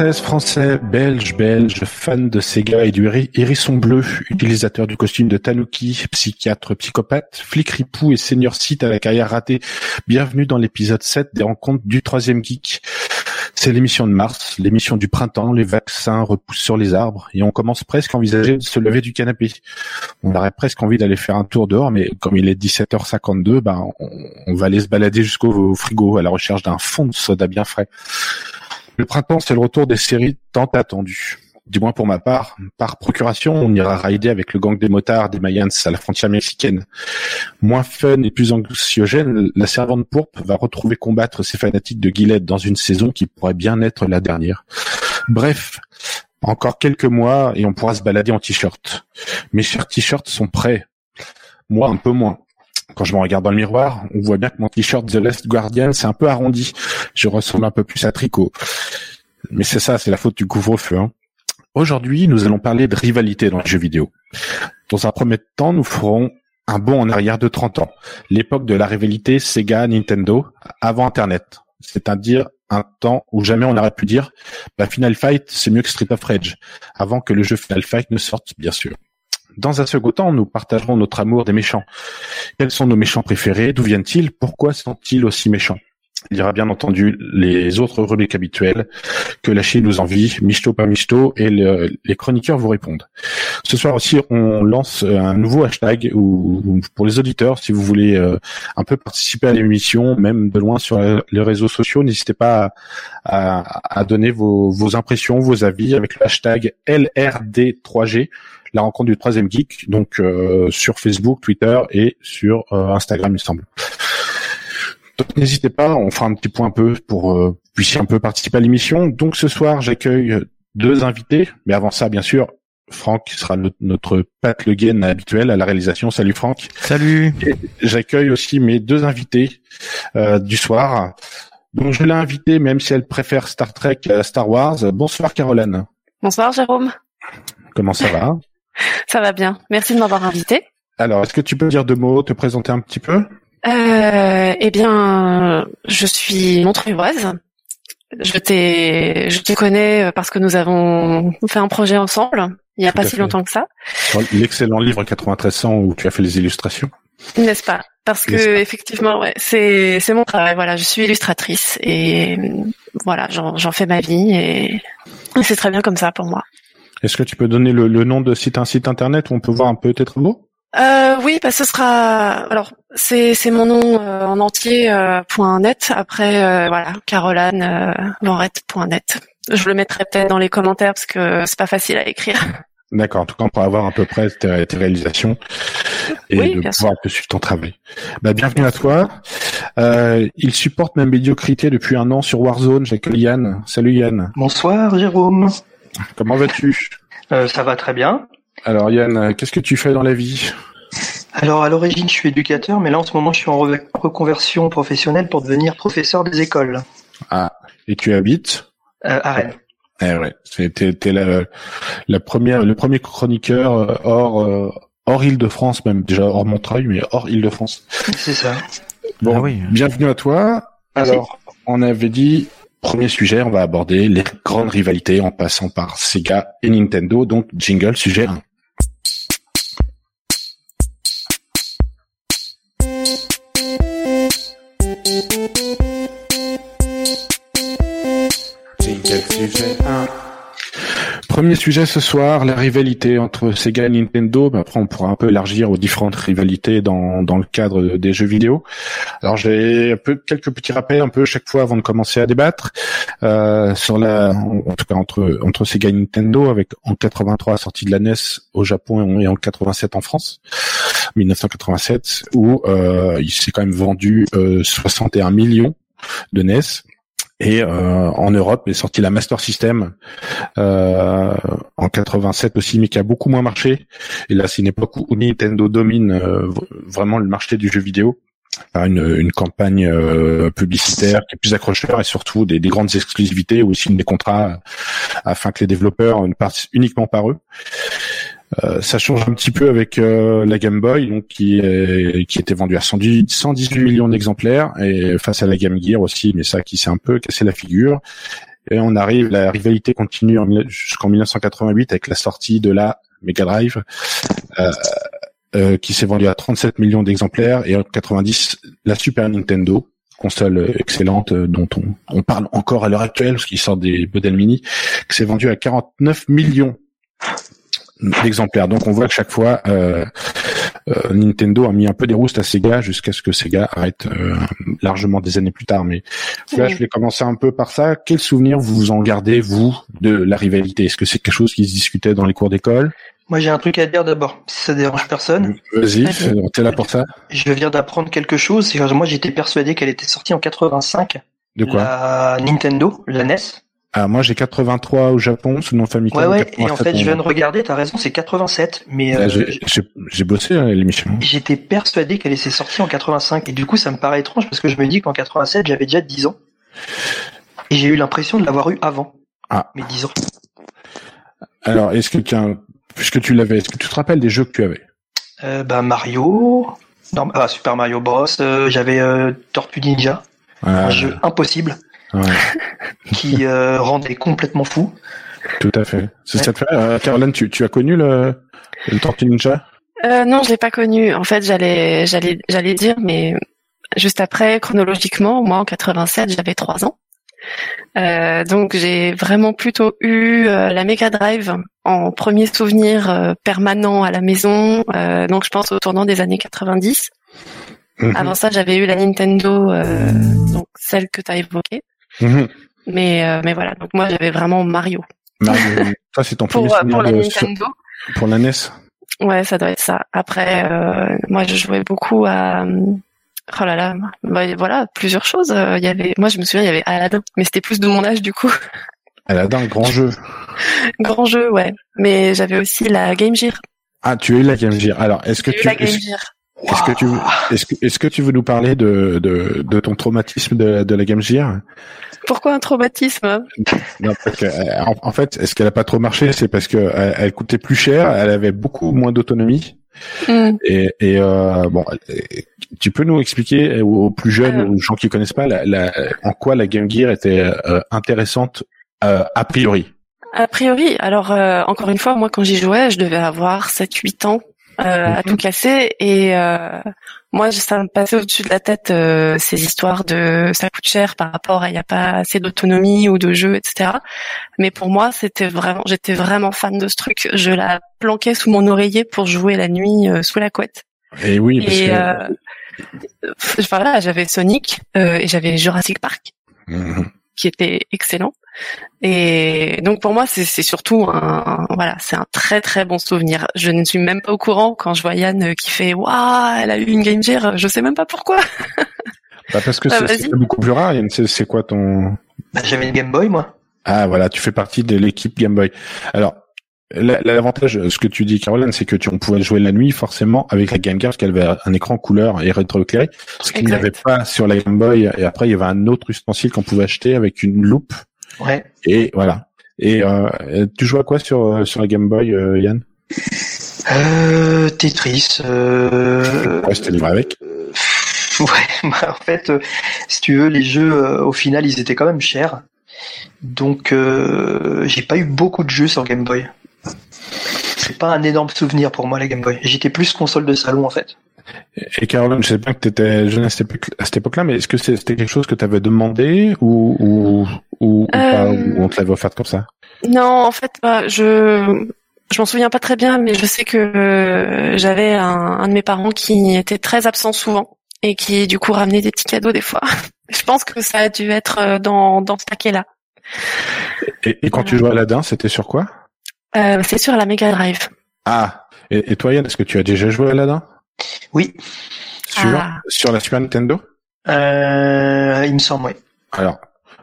Français, belge, belge, fan de Sega et du héri- hérisson bleu, utilisateur du costume de Tanuki, psychiatre, psychopathe, flic ripou et senior site à la carrière ratée. Bienvenue dans l'épisode 7 des rencontres du troisième geek. C'est l'émission de mars, l'émission du printemps, les vaccins repoussent sur les arbres et on commence presque à envisager de se lever du canapé. On aurait presque envie d'aller faire un tour dehors, mais comme il est 17h52, ben, on va aller se balader jusqu'au frigo à la recherche d'un fond de soda bien frais. Le printemps, c'est le retour des séries tant attendues. Du moins pour ma part, par procuration, on ira rider avec le gang des motards des Mayans à la frontière mexicaine. Moins fun et plus anxiogène, la servante pourpre va retrouver combattre ses fanatiques de Gillette dans une saison qui pourrait bien être la dernière. Bref, encore quelques mois et on pourra se balader en t-shirt. Mes chers t-shirts sont prêts. Moi, un peu moins. Quand je me regarde dans le miroir, on voit bien que mon t-shirt The Last Guardian, c'est un peu arrondi. Je ressemble un peu plus à Tricot. Mais c'est ça, c'est la faute du couvre-feu. Hein. Aujourd'hui, nous allons parler de rivalité dans les jeux vidéo. Dans un premier temps, nous ferons un bond en arrière de 30 ans. L'époque de la rivalité Sega-Nintendo avant Internet. C'est-à-dire un temps où jamais on aurait pu dire bah, Final Fight, c'est mieux que Street of Rage. Avant que le jeu Final Fight ne sorte, bien sûr. Dans un second temps, nous partagerons notre amour des méchants. Quels sont nos méchants préférés? D'où viennent-ils? Pourquoi sont-ils aussi méchants? Il y aura bien entendu les autres rubriques habituelles que la Chine nous envie, Michto pas Michto, et le- les chroniqueurs vous répondent. Ce soir aussi, on lance un nouveau hashtag pour les auditeurs, si vous voulez euh, un peu participer à l'émission, même de loin sur les réseaux sociaux, n'hésitez pas à, à- à donner vos, vos impressions, vos avis avec le hashtag LRD3G la rencontre du troisième geek, donc euh, sur Facebook, Twitter et sur euh, Instagram, il me semble. Donc n'hésitez pas, on fera un petit point un peu pour euh, que vous puissiez un peu participer à l'émission. Donc ce soir, j'accueille deux invités, mais avant ça, bien sûr, Franck sera le- notre Pat Le Guen habituel à la réalisation. Salut Franck. Salut. J'accueille aussi mes deux invités euh, du soir. Donc je l'ai invitée, même si elle préfère Star Trek à Star Wars. Bonsoir Caroline. Bonsoir Jérôme, Comment ça va? Ça va bien. Merci de m'avoir invité. Alors, est-ce que tu peux dire deux mots, te présenter un petit peu? Euh, eh bien, je suis montreuilloise. Je t'ai, je te connais parce que nous avons fait un projet ensemble il n'y a Tout pas si fait. longtemps que ça, L'excellent livre 9300 où tu as fait les illustrations. n'est-ce pas? Parce que pas? effectivement, ouais, c'est c'est mon travail. Voilà, je suis illustratrice et euh, voilà, j'en fais ma vie et c'est très bien comme ça pour moi. Est-ce que tu peux donner le, le nom de site, un site internet où on peut voir un peu tes travaux Euh, oui, bah ce sera. Alors c'est c'est mon nom euh, en entier euh, point .net. Après euh, voilà, Caroline euh, Vanrette.net. Je le mettrai peut-être dans les commentaires parce que c'est pas facile à écrire. D'accord, en tout cas, on pourra avoir à peu près tes, tes réalisations et Oui, de bien pouvoir un peu suivre ton travail. Bah, bienvenue à toi. Euh, il supporte ma médiocrité depuis un an sur Warzone. J'accueille Yann. Salut Yann. Bonsoir Jérôme. Comment vas-tu? Euh, ça va très bien. Alors Yann, qu'est-ce que tu fais dans la vie? Alors à l'origine je suis éducateur, mais là en ce moment je suis en re- reconversion professionnelle pour devenir professeur des écoles. Ah, et tu habites? Euh, à Rennes. Eh ouais, c'était t'es la, la première, le premier chroniqueur euh, hors euh, hors Île-de-France même déjà hors Montreuil, mais hors Île-de-France. C'est ça. Bon, Ah oui. bienvenue à toi. Merci. Alors, on avait dit premier sujet, on va aborder les grandes rivalités en passant par Sega et Nintendo. Donc jingle sujet 1. Premier sujet ce soir, la rivalité entre Sega et Nintendo. Mais après, on pourra un peu élargir aux différentes rivalités dans, dans le cadre des jeux vidéo. Alors, j'ai peu quelques petits rappels un peu chaque fois avant de commencer à débattre euh, sur la, en tout cas entre entre Sega et Nintendo, avec en 83 sortie de la NES au Japon et en 87 en France, 1987, où euh, il s'est quand même vendu euh, 61 millions de NES Et euh, en Europe est sorti la Master System euh, en 87 aussi, mais qui a beaucoup moins marché. Et là, c'est une époque où Nintendo domine euh, vraiment le marché du jeu vidéo par une, une campagne euh, publicitaire qui est plus accrocheur et surtout des, des grandes exclusivités où ils signent des contrats afin que les développeurs ne partent uniquement par eux. Euh, ça change un petit peu avec euh, la Game Boy, donc qui est, qui était vendue à 118, 118 millions d'exemplaires, et face à la Game Gear aussi, mais ça qui s'est un peu cassé la figure. Et on arrive, la rivalité continue jusqu'en 1988 avec la sortie de la Mega Drive, euh, euh, qui s'est vendue à 37 millions d'exemplaires, et en 90 la Super Nintendo, console excellente dont on, parle encore à l'heure actuelle, parce qu'il sort des modèles mini, qui s'est vendue à 49 millions d'exemplaires. Donc on voit que chaque fois, euh, euh, Nintendo a mis un peu des roustes à Sega jusqu'à ce que Sega arrête euh, largement des années plus tard. Mais là, je vais commencer un peu par ça. Quel souvenir vous en gardez, vous, de la rivalité? Est-ce que c'est quelque chose qui se discutait dans les cours d'école? Moi, j'ai un truc à dire d'abord, si ça dérange personne. Vas-y, t'es là pour ça Je viens d'apprendre quelque chose. Moi, j'étais persuadé qu'elle était sortie en 85. De quoi? La Nintendo, la NES. Ah, moi j'ai 83 au Japon sous nom Famicom. Ouais, ouais, et en fait, je viens de regarder, t'as raison, c'est 87, mais euh, j'ai bossé hein, l'émission. J'étais persuadé qu'elle était sortie en 85, et du coup, ça me paraît étrange parce que je me dis qu'en 87, j'avais déjà 10 ans, et j'ai eu l'impression de l'avoir eu avant ah. mes 10 ans. Alors, est-ce que tu as, puisque tu l'avais, est-ce que tu te rappelles des jeux que tu avais? Euh, Bah Mario, non, ah, Super Mario Bros. Euh, j'avais euh, Tortue Ninja, ah. un jeu impossible ouais. qui euh, rendait complètement fou. Tout à fait. C'est ça fait. Euh, Caroline, tu, tu as connu le, le Tortue Ninja? Euh, Non, je l'ai pas connu. En fait, j'allais j'allais j'allais dire, mais juste après, chronologiquement, moi en 87, j'avais trois ans. Euh, donc j'ai vraiment plutôt eu euh, la Mega Drive en premier souvenir euh, permanent à la maison. donc je pense au tournant des années 90. Mhm. Avant ça, j'avais eu la Nintendo, donc celle que tu as évoquée. Mhm. Mais euh, mais voilà, donc moi j'avais vraiment Mario. Mario, ça c'est ton pour, premier pour la de... Nintendo. Pour la NES. Ouais, ça doit être ça. Après, euh, moi je jouais beaucoup à oh là là, bah, voilà, plusieurs choses. Il y avait, moi je me souviens, il y avait Aladdin, mais c'était plus de mon âge du coup. Aladdin, grand jeu. grand jeu, ouais. Mais j'avais aussi la Game Gear. Ah, tu as eu la Game Gear. Alors, est-ce que tu eu la Game Gear. Est-ce que tu est-ce que est-ce que tu veux nous parler de de, de ton traumatisme de, de la Game Gear Pourquoi un traumatisme Non, parce que euh, en, en fait, est-ce qu'elle a pas trop marché? C'est parce que elle, elle coûtait plus cher, elle avait beaucoup moins d'autonomie. Hmm. Et, et euh, bon, euh, tu peux nous expliquer aux aux plus jeunes, Euh. aux gens qui connaissent pas, la, la- en quoi la Game Gear était euh, intéressante euh, a priori? A priori, alors euh, encore une fois, moi quand j'y jouais, je devais avoir 7-8 ans euh, à Mhm. tout casser et euh, moi ça me passait au-dessus de la tête euh, ces histoires de ça coûte cher par rapport à il n'y a pas assez d'autonomie ou de jeu, etc. Mais pour moi, c'était vraiment, j'étais vraiment fan de ce truc. Je la planquais sous mon oreiller pour jouer la nuit euh, sous la couette. Et oui, parce Et que euh, voilà, j'avais Sonic euh, et j'avais Jurassic Park Mhm. qui était excellent. Et donc pour moi, c'est surtout un, un- voilà, c'est un très très bon souvenir. Je ne suis même pas au courant quand je vois Yann euh, qui fait waouh, elle a eu une Game Gear. Je sais même pas pourquoi. Bah, parce que Ah, c'est beaucoup plus rare. Yann. C'est quoi ton Bah, j'avais une Game Boy, moi. Ah voilà, tu fais partie de l'équipe Game Boy. Alors la- l'avantage, ce que tu dis, Caroline, c'est que tu on pouvait jouer la nuit forcément avec la Game Gear parce qu'elle avait un écran couleur et rétroéclairé, ce qu'il n'y avait pas sur la Game Boy. Et après, il y avait un autre ustensile qu'on pouvait acheter avec une loupe. Ouais. Et voilà. Et euh, tu joues à quoi sur sur la Game Boy, euh, Yann? Euh, Tetris. Euh... Ouais, c'était livré avec. euh, Ouais, bah, en fait, euh, si tu veux, les jeux, euh, au final, ils étaient quand même chers. Donc, euh, j'ai pas eu beaucoup de jeux sur Game Boy. C'est pas un énorme souvenir pour moi, la Game Boy. J'étais plus console de salon, en fait. Et Caroline, je sais bien que tu étais jeune à cette époque-là, mais est-ce que c'était quelque chose que tu avais demandé ou ou ou, ou pas, Euh, ou on te l'avait offert comme ça? Non, en fait, bah, je je m'en souviens pas très bien, mais je sais que euh, j'avais un, un de mes parents qui était très absent souvent et qui du coup ramenait des petits cadeaux des fois. je pense que ça a dû être euh, dans dans ce paquet-là. Et, et quand tu jouais à Aladdin, c'était sur quoi? C'est sur la Mega Drive. Ah. Et, et toi, Yann, est-ce que tu as déjà joué à Aladdin? Oui. Sur Ah. sur la Super Nintendo? Euh, il me semble, oui. Alors,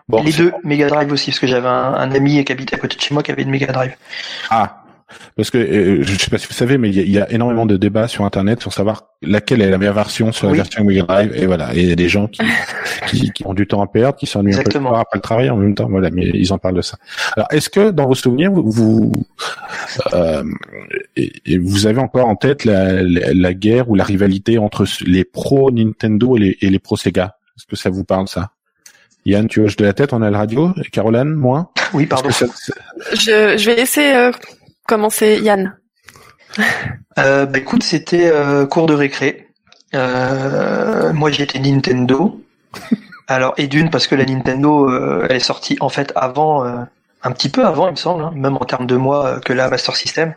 Bon, les deux, Mega Drive aussi, parce que j'avais un, un ami qui habitait à côté de chez moi qui avait une Mega Drive. Ah, parce que euh, je sais pas si vous savez, mais il y, a- il y a énormément de débats sur Internet sur savoir laquelle est la meilleure version sur la Oui. version Mega Drive. Et voilà, et il y a des gens qui, qui, qui ont du temps à perdre, qui s'ennuient un peu le Exactement. soir après le travail en même temps. Voilà, mais ils en parlent de ça. Alors, est-ce que dans vos souvenirs, vous vous, euh, et- et vous avez encore en tête la, la, la guerre ou la rivalité entre les pros Nintendo et les, et les pros Sega? Est-ce que ça vous parle ça? Yann, tu hoches de la tête, on a la radio. Et Caroline, moi? Oui, pardon. ça- Je, je vais laisser euh, commencer Yann. Euh, bah écoute, c'était euh, cours de récré. Euh, moi j'étais Nintendo. Alors et d'une parce que la Nintendo euh, elle est sortie en fait avant, euh, un petit peu avant il me semble, hein, même en termes de mois euh, que la Master System.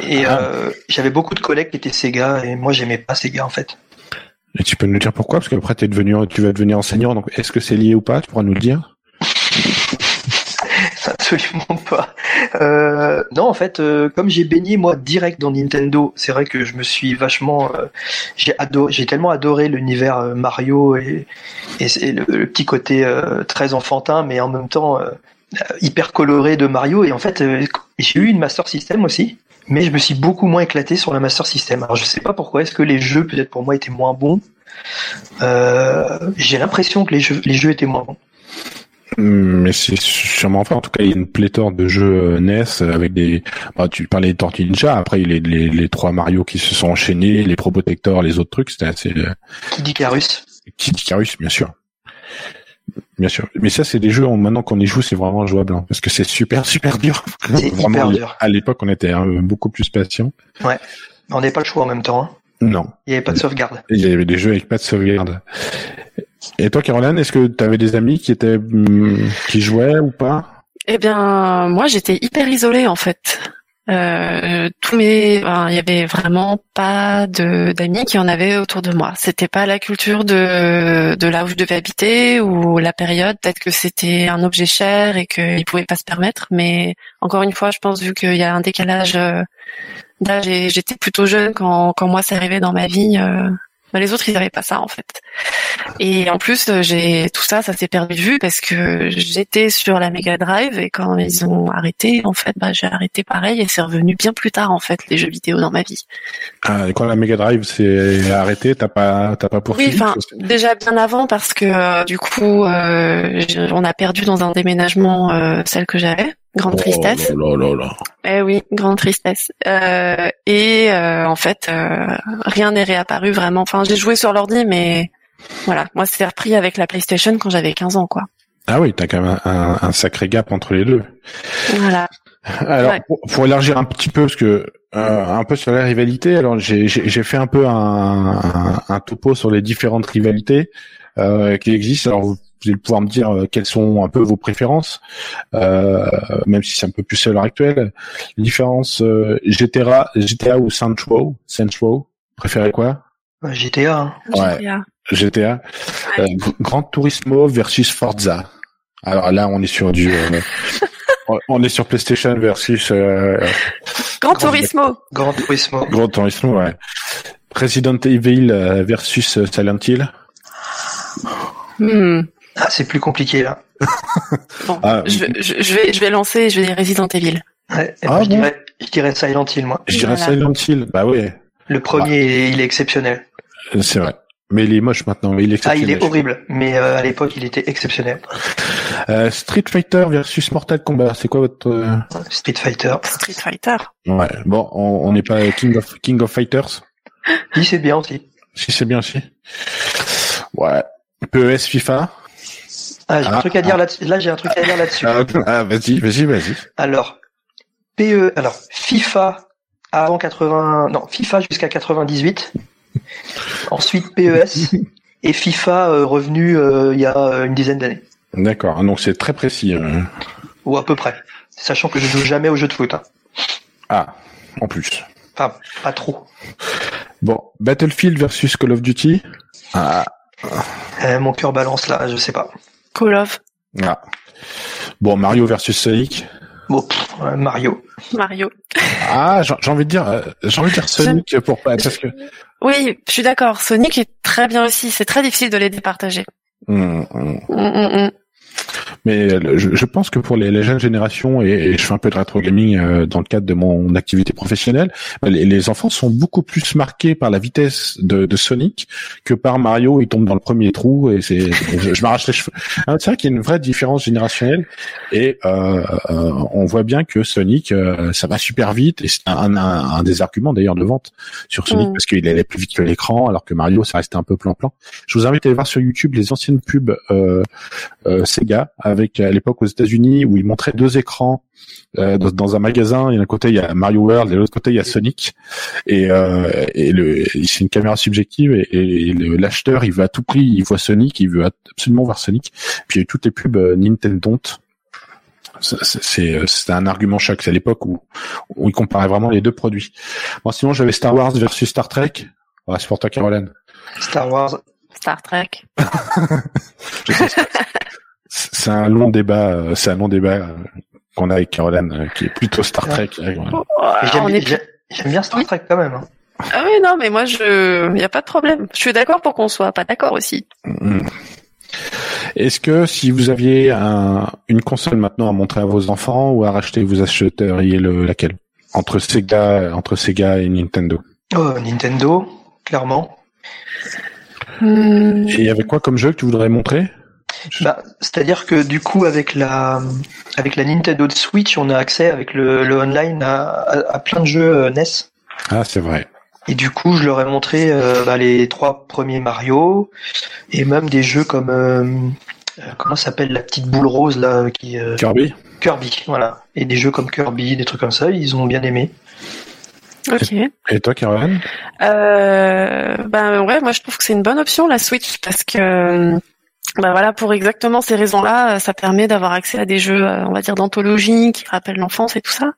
Et Ah. euh, j'avais beaucoup de collègues qui étaient Sega et moi j'aimais pas Sega en fait. Et tu peux nous dire pourquoi? Parce qu'après, devenu, tu vas devenir enseignant. Donc, est-ce que c'est lié ou pas? Tu pourras nous le dire? Absolument pas. Euh, non, en fait, euh, comme j'ai baigné moi direct dans Nintendo, c'est vrai que je me suis vachement, euh, j'ai tellement adoré l'univers euh, Mario et, le, petit côté très enfantin, mais en même temps hyper coloré de Mario. Et en fait, j'ai eu une Master System aussi, mais je me suis beaucoup moins éclaté sur la Master System. Alors je sais pas pourquoi. Est-ce que les jeux peut-être pour moi étaient moins bons? J'ai l'impression que les jeux étaient moins bons. Hum, Mais c'est sûrement pas. En tout cas, il y a une pléthore de jeux euh, NES avec des. Bah, tu parlais de Tortue Ninja. Après, les, les, les trois Mario qui se sont enchaînés, les Pro Protector, les autres trucs. C'était assez. euh, Qui dit Carus Kid Icarus, bien sûr. Bien sûr. Mais ça, c'est des jeux, maintenant qu'on y joue, c'est vraiment jouable. hein, parce que c'est super, super dur. C'est hyper dur. À l'époque, on était hein, beaucoup plus patient. On n'avait pas le choix en même temps. Hein. Non. Il n'y avait pas de sauvegarde. Il y avait des jeux avec pas de sauvegarde. Et toi, Caroline, est-ce que tu avais des amis qui étaient hum, qui jouaient ou pas? Eh bien, moi, j'étais hyper isolée en fait. Euh, tous mes, il y avait vraiment pas de d'amis qui en avaient autour de moi. C'était pas la culture de de là où je devais habiter ou la période. Peut-être que c'était un objet cher et qu'ils pouvaient pas se permettre. Mais encore une fois, je pense vu qu'il y a un décalage euh, d'âge j'étais plutôt jeune quand quand moi c'est arrivé dans ma vie. euh, bah, les autres, ils n'avaient pas ça en fait. Et en plus, euh, j'ai tout ça, ça s'est perdu de vue parce que j'étais sur la Mega Drive et quand ils ont arrêté, en fait, bah, j'ai arrêté pareil et c'est revenu bien plus tard en fait les jeux vidéo dans ma vie. ah, et Quand la Mega Drive s'est arrêtée, t'as pas t'as pas Oui, poursuivi enfin, parce que- déjà bien avant parce que euh, du coup, euh, on a perdu dans un déménagement euh, celle que j'avais. Grande tristesse. Oh là là là là. Eh oui, grande tristesse. Euh, et euh, en fait, euh, rien n'est réapparu vraiment. Enfin, j'ai joué sur l'ordi, mais voilà, moi c'est repris avec la PlayStation quand j'avais 15 ans, quoi. Ah oui, t'as quand même un, sacré gap entre les deux. Voilà. Alors, Ouais. pour, pour élargir un petit peu, parce que euh, un peu sur la rivalité, alors j'ai fait un peu un, un, un topo sur les différentes rivalités euh, qui existent. Alors, vous allez pouvoir me dire euh, quelles sont un peu vos préférences, euh, même si c'est un peu plus à l'heure actuelle. Les différences euh, GTA, GTA ou Saints Row, préférez quoi? Euh, GTA. hein. Ouais. GTA. GTA. Euh, Gr- Gran Turismo versus Forza. Alors là, on est sur du, euh, on est sur PlayStation versus euh, Gran Turismo. Grand Turismo. Gran Turismo, ouais. Resident Evil versus Silent Hill. Hmm. Ah, c'est plus compliqué là. Bon, Ah, je, vais- je, je vais, je vais lancer, je vais dire Resident Evil. Ouais, Ah je, bon dirais, je dirais Silent Hill, moi. Je dirais Voilà. Silent Hill. Bah oui, Le premier, il est exceptionnel. c'est vrai. Mais il est moche maintenant. mais Il est Ah, il est horrible, mais euh, à l'époque, il était exceptionnel. Euh, Street Fighter versus Mortal Kombat. C'est quoi votre euh, Street Fighter. Street Fighter. Ouais. Bon, on on n'est pas King of King of Fighters. Oui, c'est bien aussi. Si c'est bien aussi. Ouais. PES FIFA. Ah, j'ai Ah, un truc à dire là-dessus. Là, j'ai un truc à dire là-dessus. Ah, ah, vas-y, vas-y, vas-y. Alors, PE, alors FIFA avant 80, non FIFA jusqu'à 98. Ensuite PES et FIFA euh, revenu euh, il y a euh, une dizaine d'années D'accord. Donc c'est très précis. hein. ou à peu près. Sachant que je joue jamais aux jeux de foot. hein. Ah, en plus. Enfin, pas trop. Bon, Battlefield versus Call of Duty. Ah, Euh, mon cœur balance là, je sais pas. Call of. ah. Bon, Mario versus Sonic. Bon, pff, euh, Mario. Mario. Ah, j'ai envie de dire, euh, j'ai envie de dire Sonic pour pas parce que. Oui, je suis d'accord. Sonic est très bien aussi. C'est très difficile de les départager. Hum, hum, hum. Mais euh, je, je pense que pour les, les jeunes générations, et, et je fais un peu de rétro gaming euh, dans le cadre de mon activité professionnelle, bah, les, les enfants sont beaucoup plus marqués par la vitesse de, de Sonic que par Mario. Il tombe dans le premier trou et c'est, je, je m'arrache les cheveux. Hein, c'est vrai qu'il y a une vraie différence générationnelle et euh, euh, on voit bien que Sonic, euh, ça va super vite et c'est un, un, un des arguments d'ailleurs de vente sur Sonic Mm. parce qu'il allait plus vite que l'écran, alors que Mario, ça restait un peu plan-plan. Je vous invite à aller voir sur YouTube les anciennes pubs euh, euh, Sega avec à l'époque aux États-Unis où ils montraient deux écrans euh, dans, dans un magasin. Et d'un côté il y a Mario World et de l'autre côté il y a Sonic. Et, euh, et le, c'est une caméra subjective et, et le- l'acheteur il veut à tout prix, il voit Sonic, il veut absolument voir Sonic. Puis il y a eu toutes les pubs euh, Nintendo. C'est- C'est c'est un argument chaque. C'est à l'époque où, où ils comparaient vraiment les deux produits. Bon, sinon j'avais Star Wars versus Star Trek. Ouais, c'est pour toi, Caroline. Star Wars. Star Trek. C'est un long débat. euh, C'est un long débat euh, qu'on a avec Caroline, euh, qui est plutôt Star Trek. Et J'aime est bien Star Trek quand même. hein. Ah oui, non, mais moi, je, y a pas de problème. Je suis d'accord pour qu'on soit pas d'accord aussi. Mm. Est-ce que si vous aviez un, une console maintenant à montrer à vos enfants ou à racheter, vous achèteriez le, laquelle? Entre Sega, entre Sega et Nintendo Oh, Nintendo, clairement. Et il y avait quoi comme jeu que tu voudrais montrer? Bah, c'est-à-dire que du coup, avec la, avec la Nintendo Switch, on a accès avec le, le online à, à, à plein de jeux euh, NES. Ah, c'est vrai. Et du coup, je leur ai montré euh, bah, les trois premiers Mario et même des jeux comme euh, euh, comment s'appelle la petite boule rose là qui euh, Kirby Kirby, voilà. Et des jeux comme Kirby, des trucs comme ça, ils ont bien aimé. Ok. Et toi, Caroline? Euh, ben ouais, moi je trouve que c'est une bonne option la Switch parce que ben voilà pour exactement ces raisons-là, ça permet d'avoir accès à des jeux, euh, on va dire d'anthologie qui rappellent l'enfance et tout ça.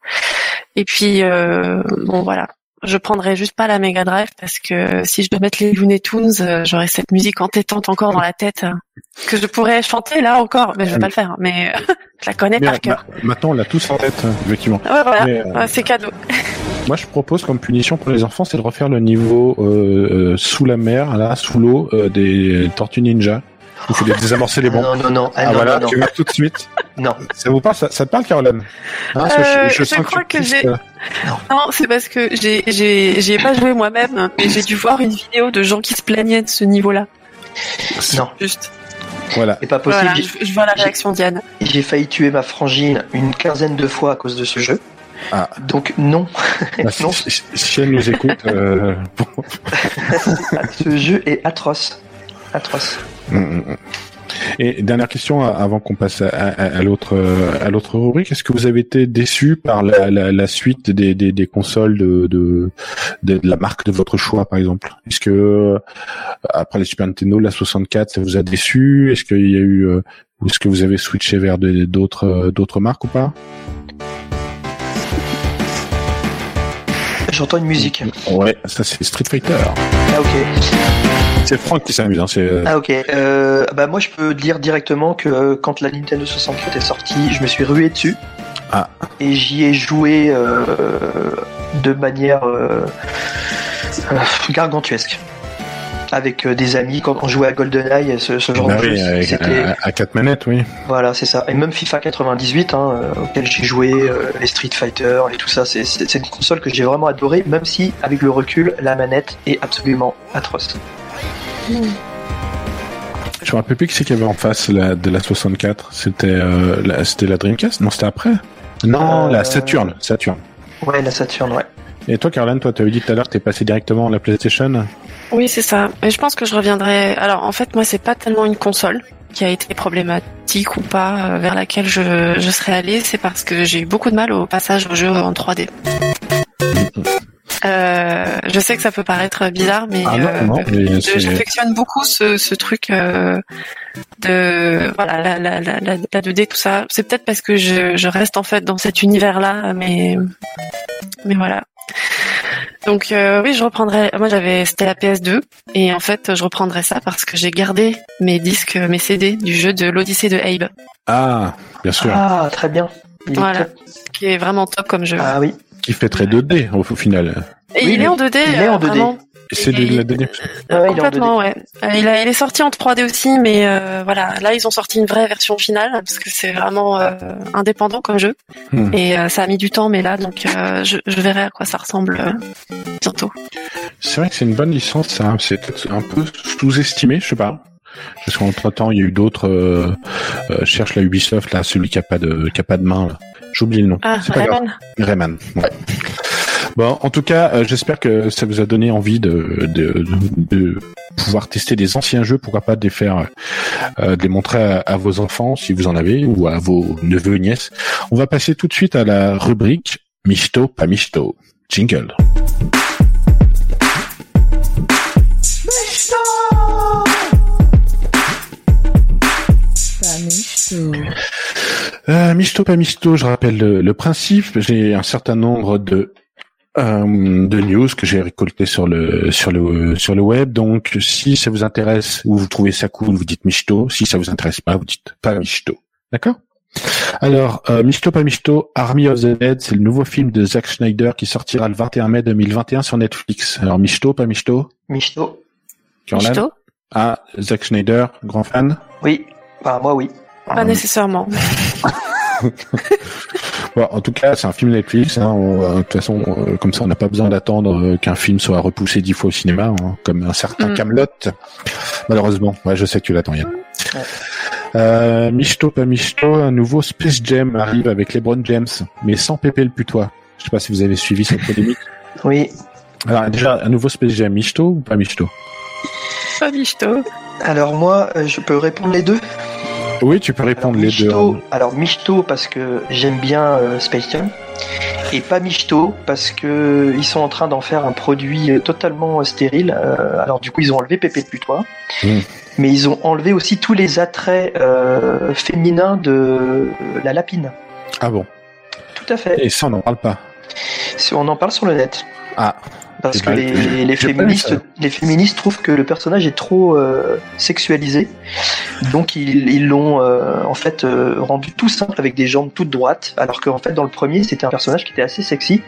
Et puis euh, bon voilà, je prendrai juste pas la Mega Drive parce que si je dois mettre les Looney Tunes, euh, j'aurai cette musique entêtante encore dans la tête euh, que je pourrais chanter là encore, mais je vais pas le faire. Mais euh, je la connais Mais, par cœur. ma- Maintenant, on l'a tous en tête, hein, effectivement. Ouais voilà, Mais, euh, c'est cadeau. Moi, je propose comme punition pour les enfants, c'est de refaire le niveau euh, euh, sous la mer, là, sous l'eau, euh, des Tortues Ninja. Il faut désamorcer les Ah bombes. Non, non, non, ah, Ah, non, voilà, non, non, tu vois tout de suite. non. Ça vous parle, ça, ça te parle, Caroline? Hein, que Euh, je sens crois que kiffes, j'ai- euh, Non, c'est parce que j'ai j'ai j'y ai pas joué moi-même, mais j'ai dû voir une vidéo de gens qui se plaignaient de ce niveau-là. Non, Juste. Voilà. c'est pas possible. Voilà, je, je vois la réaction d'Yann. J'ai failli tuer ma frangine une quinzaine de fois à cause de ce jeu. Ah. Donc non, Bah, si, non, si- si elle nous écoute, euh, ce jeu est atroce. Atroce. Mm, mm, mm. Et dernière question avant qu'on passe à, à- à l'autre euh, à l'autre rubrique, est-ce que vous avez été déçu par la, la, la suite des, des, des consoles de, de, de, la marque de votre choix, par exemple? Est-ce que euh, après les Super Nintendo, la 64, ça vous a déçu? Est-ce qu'il y a eu euh, ou est-ce que vous avez switché vers d'autres d'autres marques ou pas? J'entends une musique. Ouais, ça c'est Street Fighter. Ah ok. C'est Franck qui s'amuse. Hein, euh, Ah ok. Euh, bah moi je peux dire directement que euh, quand la Nintendo 64 est sortie, je me suis rué dessus. Ah. Et j'y ai joué euh, de manière gargantuesque. Avec des amis quand on jouait à GoldenEye, ce, ce genre bah de jeu, oui, avec- c'était à, à quatre manettes, oui. voilà, c'est ça. Et même FIFA 98, hein, auquel j'ai joué, les Street Fighter et tout ça, c'est- c'est c'est une console que j'ai vraiment adorée, même si avec le recul, la manette est absolument atroce. Je me rappelle plus qui c'est qu'il y avait en face la, de la 64. C'était euh, la, c'était la Dreamcast? Non, c'était après Non, Euh, la Saturn. Saturn. Ouais, la Saturn, ouais. Et toi, Caroline, toi, tu avais dit tout à l'heure que t'es passé directement à la PlayStation? Oui, c'est ça. Et je pense que je reviendrai. Alors, en fait, moi, c'est pas tellement une console qui a été problématique ou pas euh, vers laquelle je, je serais allée. C'est parce que j'ai eu beaucoup de mal au passage au jeu en 3D. Euh, je sais que ça peut paraître bizarre, mais Ah non, euh, non, mais j'affectionne beaucoup ce, ce truc euh, de voilà la, la, la, la, la 2D tout ça. C'est peut-être parce que je, je reste en fait dans cet univers-là, mais mais voilà. Donc euh, oui, je reprendrai. Moi, j'avais c'était la PS2 et en fait, je reprendrai ça parce que j'ai gardé mes disques, mes CD du jeu de l'Odyssée de Abe, Ah, bien sûr. Ah, très bien. Il est Voilà. très- qui est vraiment top comme jeu. Ah oui. Qui fait très 2D au, au final. et oui, il est en 2D. il est euh, en 2D. vraiment. C'est de la dernière. Ah ouais, il est en Complètement, ouais. Euh, Il, a- il est sorti en 3D aussi, mais euh, voilà, là ils ont sorti une vraie version finale parce que c'est vraiment euh, indépendant comme jeu Hmm. et euh, ça a mis du temps, mais là donc euh, je, je verrai à quoi ça ressemble euh, bientôt. C'est vrai que c'est une bonne licence, ça. C'est peut-être un peu sous-estimé, je sais pas. Parce qu'entre temps, il y a eu d'autres. Euh, euh, cherche la Ubisoft là, celui qui a pas de qui a pas de main. là. J'oublie le nom. Ah. Rayman. Rayman. Ouais. Bon, en tout cas, euh, j'espère que ça vous a donné envie de, de, de pouvoir tester des anciens jeux, pourquoi pas de les faire, euh, de les montrer à, à vos enfants si vous en avez ou à vos neveux et nièces. On va passer tout de suite à la rubrique Michto, pas Michto. Jingle. Euh, Michto, pas Michto, je rappelle le, le principe. J'ai un certain nombre de euh, de news que j'ai récolté sur le sur le sur le web. Donc, si ça vous intéresse ou vous trouvez ça cool, vous dites Michto. Si ça vous intéresse pas, vous dites pas Michto. D'accord? Alors, euh, Michto, pas Michto, Army of the Dead, c'est le nouveau film de Zack Snyder qui sortira le 21 mai 2021 sur Netflix. Alors, Michto, pas Michto. Caroline Michto Ah, Zack Snyder, grand fan? Oui. Bah, moi, oui. Pas nécessairement. Bon, en tout cas, c'est un film Netflix. Hein, on- euh, de toute façon, euh, comme ça, on n'a pas besoin d'attendre euh, qu'un film soit repoussé dix fois au cinéma, hein, comme un certain Mm. Camelot. Malheureusement, ouais, je sais que tu l'attends, Yann. Ouais. Euh, Michto, pas Michto, un nouveau Space Jam arrive avec LeBron James, mais sans Pépé le putois. Je sais pas si vous avez suivi cette polémique. Oui. Alors, déjà, un nouveau Space Jam, Michto ou pas Michto? Pas Michto. Alors, moi, euh, je peux répondre les deux Oui, tu peux répondre les deux. Alors Michto parce que j'aime bien euh, Space Jam et pas Michto parce que ils sont en train d'en faire un produit euh, totalement stérile. Euh, alors du coup ils ont enlevé Pépé de Putois, Mm. mais ils ont enlevé aussi tous les attraits euh, féminins de la lapine. Ah bon Tout à fait. Et ça, on n'en parle pas. Si On en parle sur le net. Ah, Parce Eh que ben, les, féministes, ça. les féministes trouvent que le personnage est trop euh, sexualisé, donc ils l'ont euh, en fait euh, rendu tout simple avec des jambes toutes droites, alors qu'en fait dans le premier c'était un personnage qui était assez sexy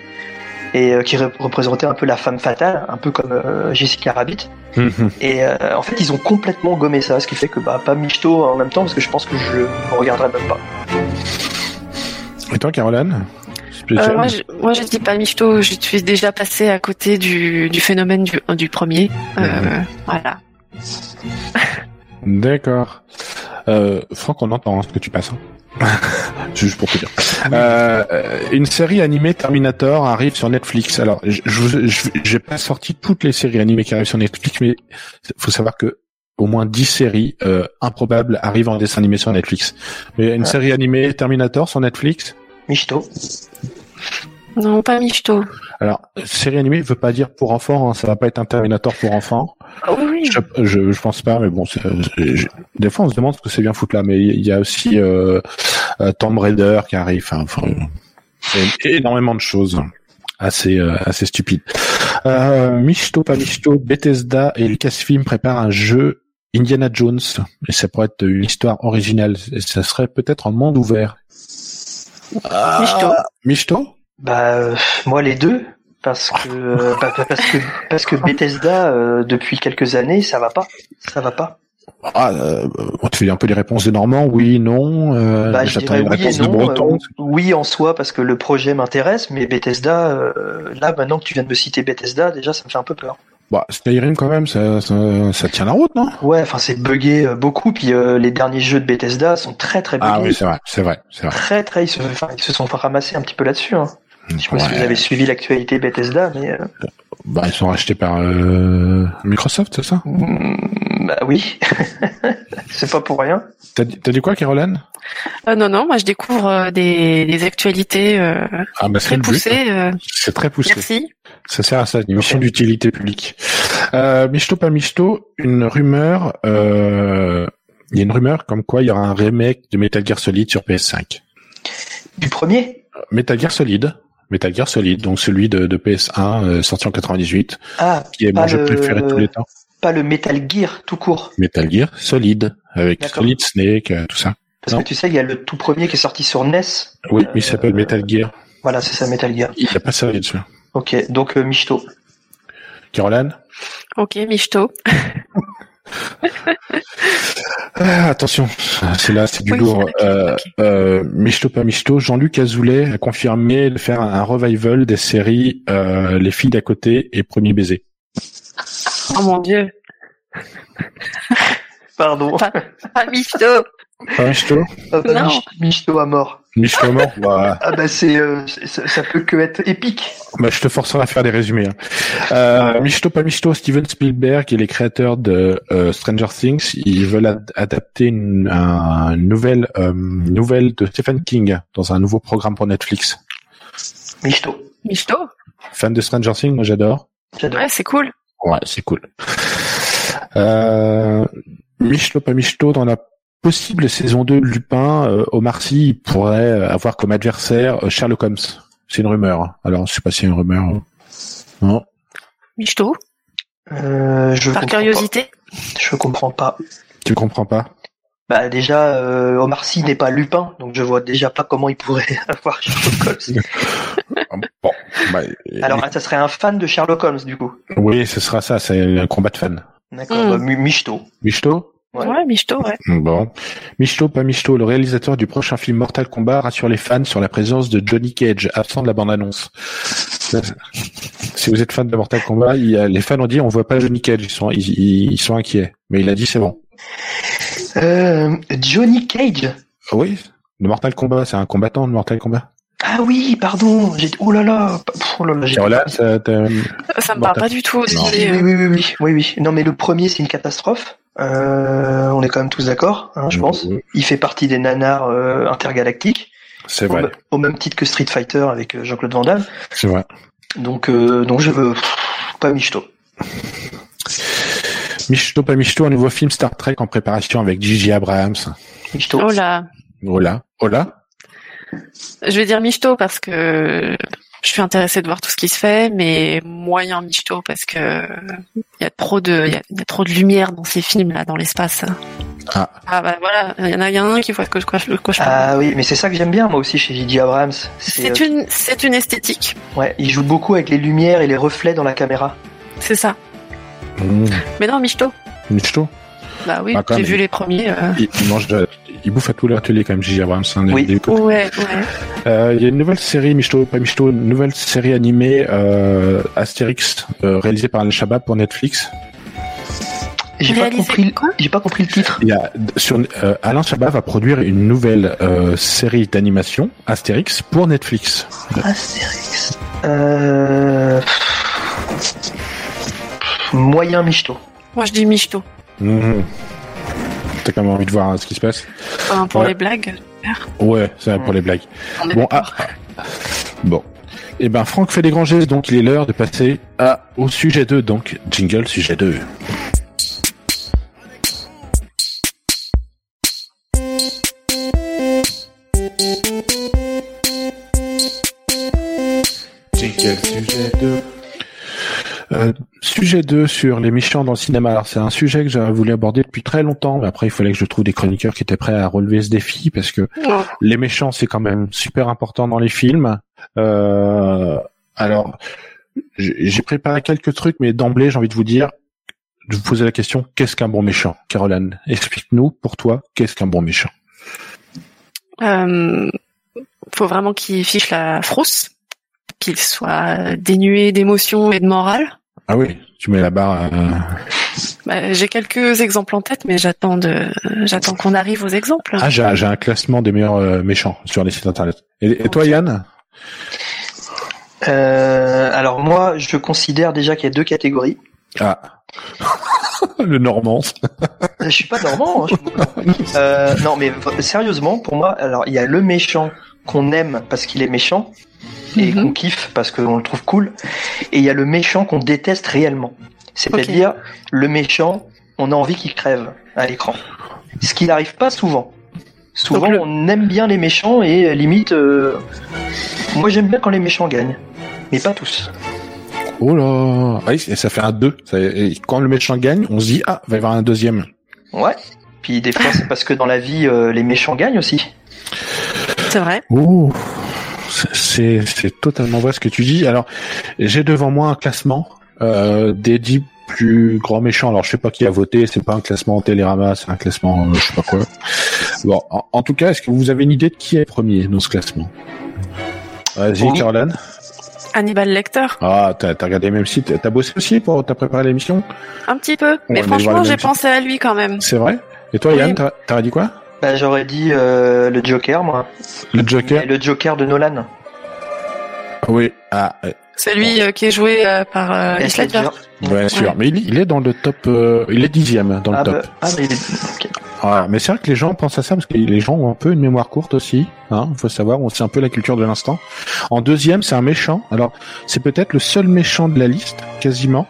et qui rep- représentait un peu la femme fatale, un peu comme Jessica Rabbit. Mhm. Et en fait ils ont complètement gommé ça, ce qui fait que bah pas michto en même temps parce que je pense que je ne regarderai même pas. Et toi, Caroline? Euh, moi, je, moi, je dis pas Michto. Je suis déjà passé à côté du, du phénomène du, du premier. Euh, Mhm. Voilà. D'accord. Euh, Franck, on entend hein, ce que tu passes. hein. Juste pour te dire. Euh, euh, une série animée Terminator arrive sur Netflix. Alors, je j'ai pas sorti toutes les séries animées qui arrivent sur Netflix, mais faut savoir que au moins 10 séries euh, improbables arrivent en dessin animé sur Netflix. Mais une série animée Terminator sur Netflix. Michto. Non, pas Michto. Alors, série animée veut pas dire pour enfants. hein, ça va pas être un Terminator pour enfants. Ah oui, oui. Je, je, je pense pas, mais bon, je- des fois on se demande ce que c'est bien foutre là, mais il y a aussi euh, euh, Tomb Raider qui arrive, enfin, énormément de choses assez euh, assez stupides. Euh, Michto, pas Michto, Bethesda et Lucasfilm préparent un jeu Indiana Jones, et ça pourrait être une histoire originale, et ça serait peut-être en monde ouvert. Michto. Michto Bah euh, moi les deux parce que euh, bah, bah, parce que parce que Bethesda euh, depuis quelques années ça va pas ça va pas. ah, euh, On te fait un peu les réponses des Normands, oui, non. Euh, Bah je J'attends dirais une oui et réponse de non. Breton. euh, oui en soi parce que le projet m'intéresse mais Bethesda euh, là maintenant que tu viens de me citer Bethesda déjà ça me fait un peu peur. Bah, Skyrim quand même, ça, ça, ça tient la route, non? Ouais enfin c'est buggé euh, beaucoup puis euh, les derniers jeux de Bethesda sont très très buggés. Ah oui, c'est vrai, c'est vrai, c'est vrai. très très ils se, ils se sont ramassés un petit peu là-dessus. Hein. Je sais pas si vous avez suivi l'actualité Bethesda mais euh, Bah, ils sont rachetés par euh, Microsoft, c'est ça? Mm, bah oui c'est pas pour rien. T'as dit, t'as dit quoi, Caroline? Euh, non, non, moi je découvre euh, des, des actualités euh, Ah bah c'est très hein. poussées. euh, C'est très poussé. merci. Ça sert à ça, une mission d'utilité publique. Euh, Michto pas Michto, une rumeur. Euh, il y a une rumeur comme quoi il y aura un remake de Metal Gear Solid sur PS5. Du premier? Metal Gear Solid. Metal Gear Solid, donc celui de, de PS1 euh, sorti en 98, Ah qui est mon Pas jeu le- préféré de tous les temps. pas le Metal Gear tout court. Metal Gear Solid avec. Solid Snake, euh, tout ça. Parce Non. que tu sais, il y a le tout premier qui est sorti sur NES. Oui, il s'appelle Metal Gear. Voilà, c'est ça, Metal Gear. Il n'y a pas Solid dessus. Ok, donc euh, Michto. Caroline? Ok, Michto. Ah, attention, c'est là, c'est du Oui, lourd. ok, Euh, euh, Michto pas Michto, Jean-Luc Azoulay a confirmé de faire un revival des séries euh, Les filles d'à côté et Premier baiser. Oh mon dieu. Pardon. Pas Michto Ah, bah, Non. Michto à mort. Michto mort bah, Ah bah c'est, euh, ça, ça peut que être épique. bah, je te forcerai à faire des résumés. Hein. Euh, Michto pas Michto, Steven Spielberg et les créateurs de euh, Stranger Things, ils veulent ad- adapter une, un- une nouvelle euh, nouvelle de Stephen King dans un nouveau programme pour Netflix. Michto. Michto? Fan de Stranger Things, moi j'adore. J'adore. Ouais, c'est cool. Ouais, c'est cool. Euh, Michto pas Michto, dans la possible saison 2 de Lupin, euh, Omar Sy pourrait avoir comme adversaire euh, Sherlock Holmes. C'est une rumeur. hein. Alors, je sais pas si c'est une rumeur. Non. Michto. Euh, je Par comprends curiosité. pas. Je comprends pas. Tu comprends pas? Bah déjà, euh, Omar Sy n'est pas Lupin, donc je vois déjà pas comment il pourrait avoir Sherlock Holmes. Bon. Bah, Alors, ça serait un fan de Sherlock Holmes, du coup. oui, ce sera ça. C'est un combat de fans. D'accord. Mm. Bah, Mi- Michto. Michto? Ouais. Ouais, Michto, ouais. Bon. Michto, pas Michto, le réalisateur du prochain film Mortal Kombat rassure les fans sur la présence de Johnny Cage, absent de la bande-annonce. si vous êtes fan de Mortal Kombat, il y a- les fans ont dit on voit pas Johnny Cage, ils sont, ils, ils- ils sont inquiets. Mais il a dit c'est bon. Euh, Johnny Cage. Oui, le Mortal Kombat, c'est un combattant de Mortal Kombat. Ah oui, pardon. J'ai, oh là là. Oh là là. j'ai- ça, Ça me parle pas du tout. Non. désolé. Oui, oui, oui, oui, oui, oui. Non, mais le premier, c'est une catastrophe. Euh, on est quand même tous d'accord, hein, je pense. Oui, Il fait partie des nanars euh, intergalactiques, C'est au, vrai, au même titre que Street Fighter avec euh, Jean-Claude Van Damme. c'est vrai. Donc, euh, donc je veux pas Michto. Michto, pas Michto, un nouveau film Star Trek en préparation avec Gigi Abrams. Michto. Oh là. Oh là, oh là. Je vais dire Michto parce que je suis intéressée de voir tout ce qui se fait, mais moyen Michto parce que il y a trop de, il y a, il y a trop de lumière dans ces films là, dans l'espace. Ah. bah voilà, il y en a, il y en a un qui voit que je, quoi je parle. Ah oui, mais c'est ça que j'aime bien moi aussi chez J.J. Abrams. C'est, euh, une, c'est une esthétique, ouais, il joue beaucoup avec les lumières et les reflets dans la caméra. c'est ça. Mmh. Mais non, Michto. Michto. Bah oui, Ah, j'ai vu les premiers. euh. Il, il mange de, il bouffe à tous les ateliers quand même, Gigi Abrams. hein, des- Oui. des. Ouais, ouais. Euh, il y a une nouvelle série, Michto, pas Michto, une nouvelle série animée euh, Astérix, euh, réalisée par Al Shabab pour Netflix. J'ai pas compris, le- quoi j'ai pas compris le titre. Il y a sur euh, Alain Chabat va produire une nouvelle euh, série d'animation Astérix pour Netflix. Astérix. Euh... Moyen Michto. Moi je dis Michto. Mhm. T'as quand même envie de voir hein, ce qui se passe Enfin, pour Ouais. les blagues. Ouais, c'est pour les blagues. Bon, ah, ah. bon. Eh ben, Franck fait des grands gestes, donc il est l'heure de passer à, au sujet 2, donc jingle sujet 2. Jingle sujet 2. Euh, sujet 2 sur les méchants dans le cinéma. Alors c'est un sujet que j'avais voulu aborder depuis très longtemps, mais après il fallait que je trouve des chroniqueurs qui étaient prêts à relever ce défi parce que Oh. les méchants, c'est quand même super important dans les films. Euh, alors, j'ai j'ai préparé quelques trucs, mais d'emblée, j'ai envie de vous dire, de vous poser la question, qu'est-ce qu'un bon méchant? Caroline, explique-nous, pour toi, qu'est-ce qu'un bon méchant? Euh, faut vraiment qu'il fiche la frousse, qu'il soit dénué d'émotion et de morale. Ah oui, tu mets la barre... euh, Bah, j'ai quelques exemples en tête, mais j'attends de, j'attends qu'on arrive aux exemples. Ah, j'ai j'ai un classement des meilleurs euh, méchants sur les sites internet. Et, et toi. Yann? Euh, alors moi, je considère déjà qu'il y a deux catégories. Ah, le Normand. Je suis pas normand. hein, je- Euh, non, mais sérieusement, pour moi, alors il y a le méchant qu'on aime parce qu'il est méchant et Mhm. qu'on kiffe parce qu'on le trouve cool, et il y a le méchant qu'on déteste réellement. C'est-à-dire le méchant, on a envie qu'il crève à l'écran. Ce qui n'arrive pas souvent. Souvent, le- on aime bien les méchants et euh, limite, euh, moi j'aime bien quand les méchants gagnent, mais pas tous. Oh là ah, oui, Ça fait un 2. Quand le méchant gagne, on se dit, ah, va y avoir un deuxième. Ouais. Puis des fois, c'est parce que dans la vie, euh, les méchants gagnent aussi. C'est vrai. Ouh, c'est c'est totalement vrai ce que tu dis. Alors, j'ai devant moi un classement euh, des dix plus grands méchants. Alors je sais pas qui a voté, c'est pas un classement Télérama, c'est un classement euh, je sais pas quoi. Bon, en, en tout cas, est-ce que vous avez une idée de qui est premier dans ce classement? Vas-y, Oui. Caroline. Hannibal Lecter, Ah, t'as t'as regardé le même site. T'as bossé aussi pour t'as préparé l'émission? Un petit peu. Mais franchement, j'ai pensé à lui quand même. C'est vrai? Et toi, Oui. Yann, t'as- t'aurais dit quoi? Bah, j'aurais dit euh, le Joker, moi. Le Joker le Joker de Nolan. Oui. Ah, euh, Celui euh, qui est joué euh, par euh, Heath bien sûr. Ouais. Mais il, il est dans le top. euh, il est dixième dans le Ah, top. bah, ah, mais il est... ok. Ouais, mais c'est vrai que les gens pensent à ça parce que les gens ont un peu une mémoire courte aussi. Hein, faut savoir, on sait un peu la culture de l'instant. En deuxième, c'est un méchant. Alors, c'est peut-être le seul méchant de la liste, quasiment,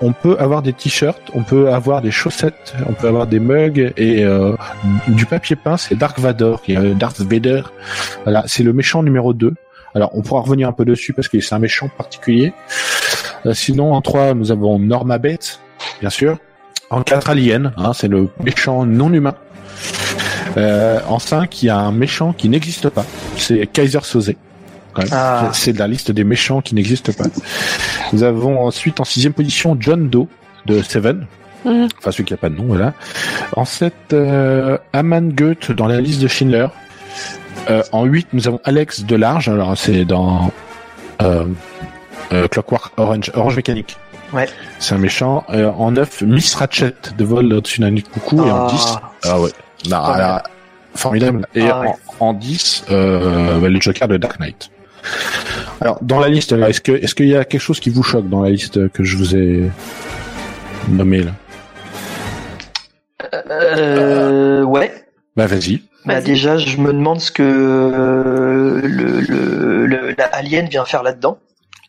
on peut avoir des t-shirts, on peut avoir des chaussettes, on peut avoir des mugs et euh, du papier peint. C'est Dark Vador, qui est euh, Darth Vader. Voilà, c'est le méchant numéro 2. Alors, on pourra revenir un peu dessus parce que c'est un méchant particulier. Euh, sinon, en 3, nous avons Norma Bates, bien sûr. En 4, Alien, hein, c'est le méchant non humain. En 5, il y a un méchant qui n'existe pas. C'est Kaiser Soze. Ah. C'est de la liste des méchants qui n'existent pas. Nous avons ensuite en sixième position John Doe de Seven. Mhm. Enfin, celui qui n'a pas de nom, voilà. En 7, euh, Aman Goethe dans la liste de Schindler. Euh, en 8, nous avons Alex Delarge. Alors, c'est dans euh, euh, Clockwork Orange, Orange Mécanique. Ouais. C'est un méchant. Euh, en 9, Miss Ratchet de Vol au-dessus d'un nid de coucou. Et en Ah. 10, ah ouais. Non, Formidable. alors, formidable. Et Ah ouais. en, en 10, euh, bah, le Joker de Dark Knight. Alors, dans la liste, là, est-ce que, est-ce qu'il y a quelque chose qui vous choque dans la liste que je vous ai nommée, là? Euh, ouais. Bah, vas-y. Bah, déjà, je me demande ce que euh, le, le, le- la Alien vient faire là-dedans.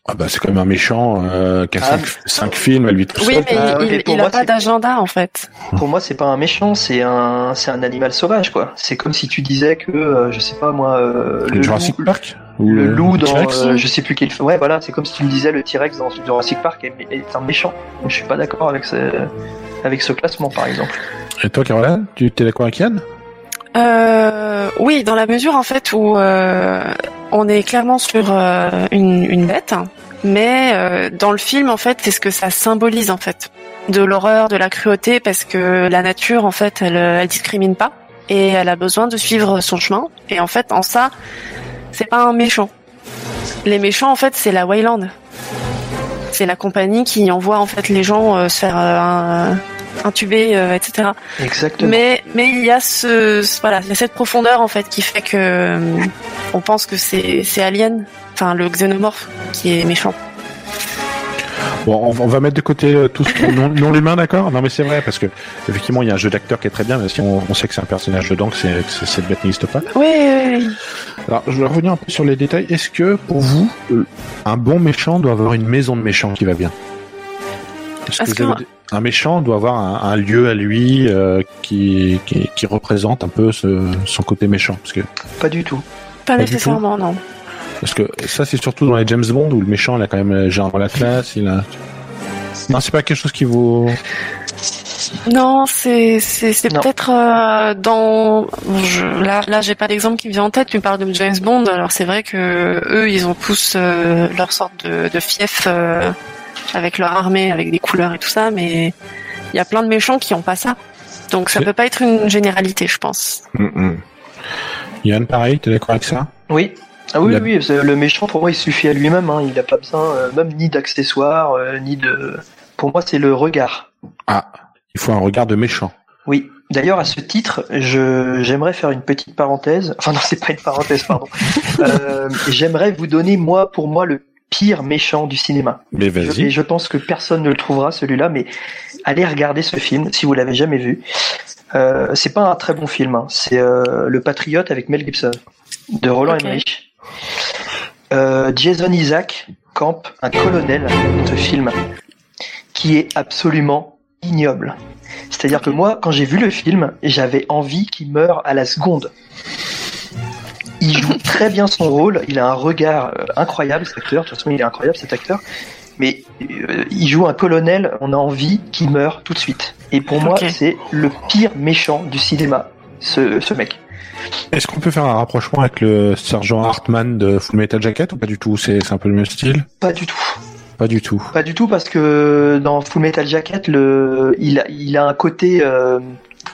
Ah bah, c'est quand même un méchant, euh, qui a Ah, cinq, cinq films à lui tout Oui, seul. mais Ah, oui, il, mais pour il a moi, pas d'agenda en fait. Pour moi, c'est pas un méchant, c'est un, c'est un animal sauvage, quoi. C'est comme si tu disais que, euh, je sais pas moi, euh, le Jurassic loup, Park? Ou le loup dans, euh, je sais plus quel, ouais, voilà, c'est comme si tu me disais le T-Rex dans Jurassic Park est, est un méchant. Je suis pas d'accord avec ce, avec ce classement, par exemple. Et toi, Caroline, tu t'es d'accord avec Yann? Euh, oui, dans la mesure en fait où euh, on est clairement sur euh, une, une bête, mais euh, dans le film en fait c'est ce que ça symbolise en fait de l'horreur, de la cruauté, parce que la nature en fait elle, elle discrimine pas et elle a besoin de suivre son chemin. Et en fait en ça c'est pas un méchant. Les méchants en fait c'est la Wayland. C'est la compagnie qui envoie en fait les gens euh, se faire euh, un- intuber, euh, etc. Exactement. Mais mais il y a ce, ce- voilà, il y a cette profondeur en fait qui fait que euh, on pense que c'est c'est Alien, enfin le xénomorphe qui est méchant. Bon, on, va- on va mettre de côté euh, tout ce qui est non, non l'humain, d'accord? Non, mais c'est vrai parce que effectivement, il y a un jeu d'acteur qui est très bien, mais si on, on sait que c'est un personnage dedans, que, c'est, cette bête n'existe pas. Oui, oui, oui. Alors, je vais revenir un peu sur les détails. Est-ce que pour vous, euh, un bon méchant doit avoir une maison de méchant qui va bien? Est-ce que vous avez un méchant doit avoir un, un lieu à lui euh, qui, qui, qui représente un peu ce- son côté méchant? Parce que Pas du tout. Pas nécessairement, non. Parce que ça, c'est surtout dans les James Bond où le méchant, il a quand même euh, genre la classe, il a. Non, c'est pas quelque chose qui vous. Non, c'est peut-être euh, dans je, là là j'ai pas d'exemple qui me vient en tête. Tu me parles de James Bond, alors c'est vrai que eux ils ont tous euh, leur sorte de, de fief euh, avec leur armée, avec des couleurs et tout ça, mais il y a plein de méchants qui ont pas ça. Donc ça peut pas être une généralité, je pense. Yann, pareil, t'es d'accord avec ça? Oui. Ah oui, La- oui, le méchant, pour moi, il suffit à lui-même. Hein. Il a pas besoin, euh, même ni d'accessoires, euh, ni de. Pour moi, c'est le regard. Ah, il faut un regard de méchant. Oui. D'ailleurs, à ce titre, je j'aimerais faire une petite parenthèse. Enfin non, c'est pas une parenthèse, pardon. Euh, j'aimerais vous donner moi, pour moi, le pire méchant du cinéma. Mais Je- et vas-y. je pense que personne ne le trouvera celui-là, mais allez regarder ce film si vous l'avez jamais vu. Euh, c'est pas un très bon film. hein. C'est euh, Le Patriote avec Mel Gibson de Roland. Emmerich. Euh, Jason Isaac campe un colonel dans ce film qui est absolument ignoble. C'est-à-dire que moi, quand j'ai vu le film, j'avais envie qu'il meure à la seconde. Il joue très bien son rôle, il a un regard euh, incroyable cet acteur, de toute façon il est incroyable cet acteur, mais euh, il joue un colonel, on a envie qu'il meure tout de suite. Et pour moi, c'est le pire méchant du cinéma, ce, ce mec. Est-ce qu'on peut faire un rapprochement avec le sergent Hartman de Full Metal Jacket ou pas du tout? C'est un peu le même style? Pas du tout. pas du tout. Pas du tout parce que dans Full Metal Jacket, le, il, a, il a un côté euh,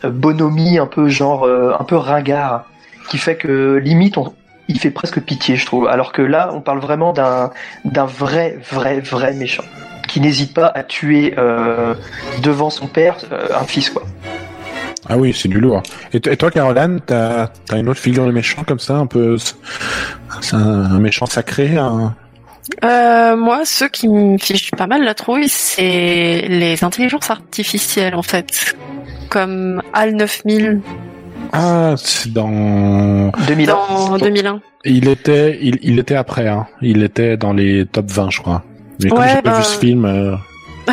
bonhomie un peu genre euh, un peu ringard qui fait que limite on, il fait presque pitié, je trouve. Alors que là, on parle vraiment d'un d'un vrai, vrai, vrai méchant qui n'hésite pas à tuer euh, devant son père un fils, quoi. Ah oui, c'est du lourd. Et, toi, Caroline, t'as as une autre figure de méchant comme ça, un peu, c'est un, un méchant sacré, un... Euh, moi, ceux qui me fichent pas mal la trouille, c'est les intelligences artificielles, en fait. Comme HAL 9000 Ah, c'est dans. 2001. dans 2001. Il était, il, il était après, hein. Il était dans les top 20, je crois. Mais comme Ouais, j'ai pas bah- vu ce film. euh,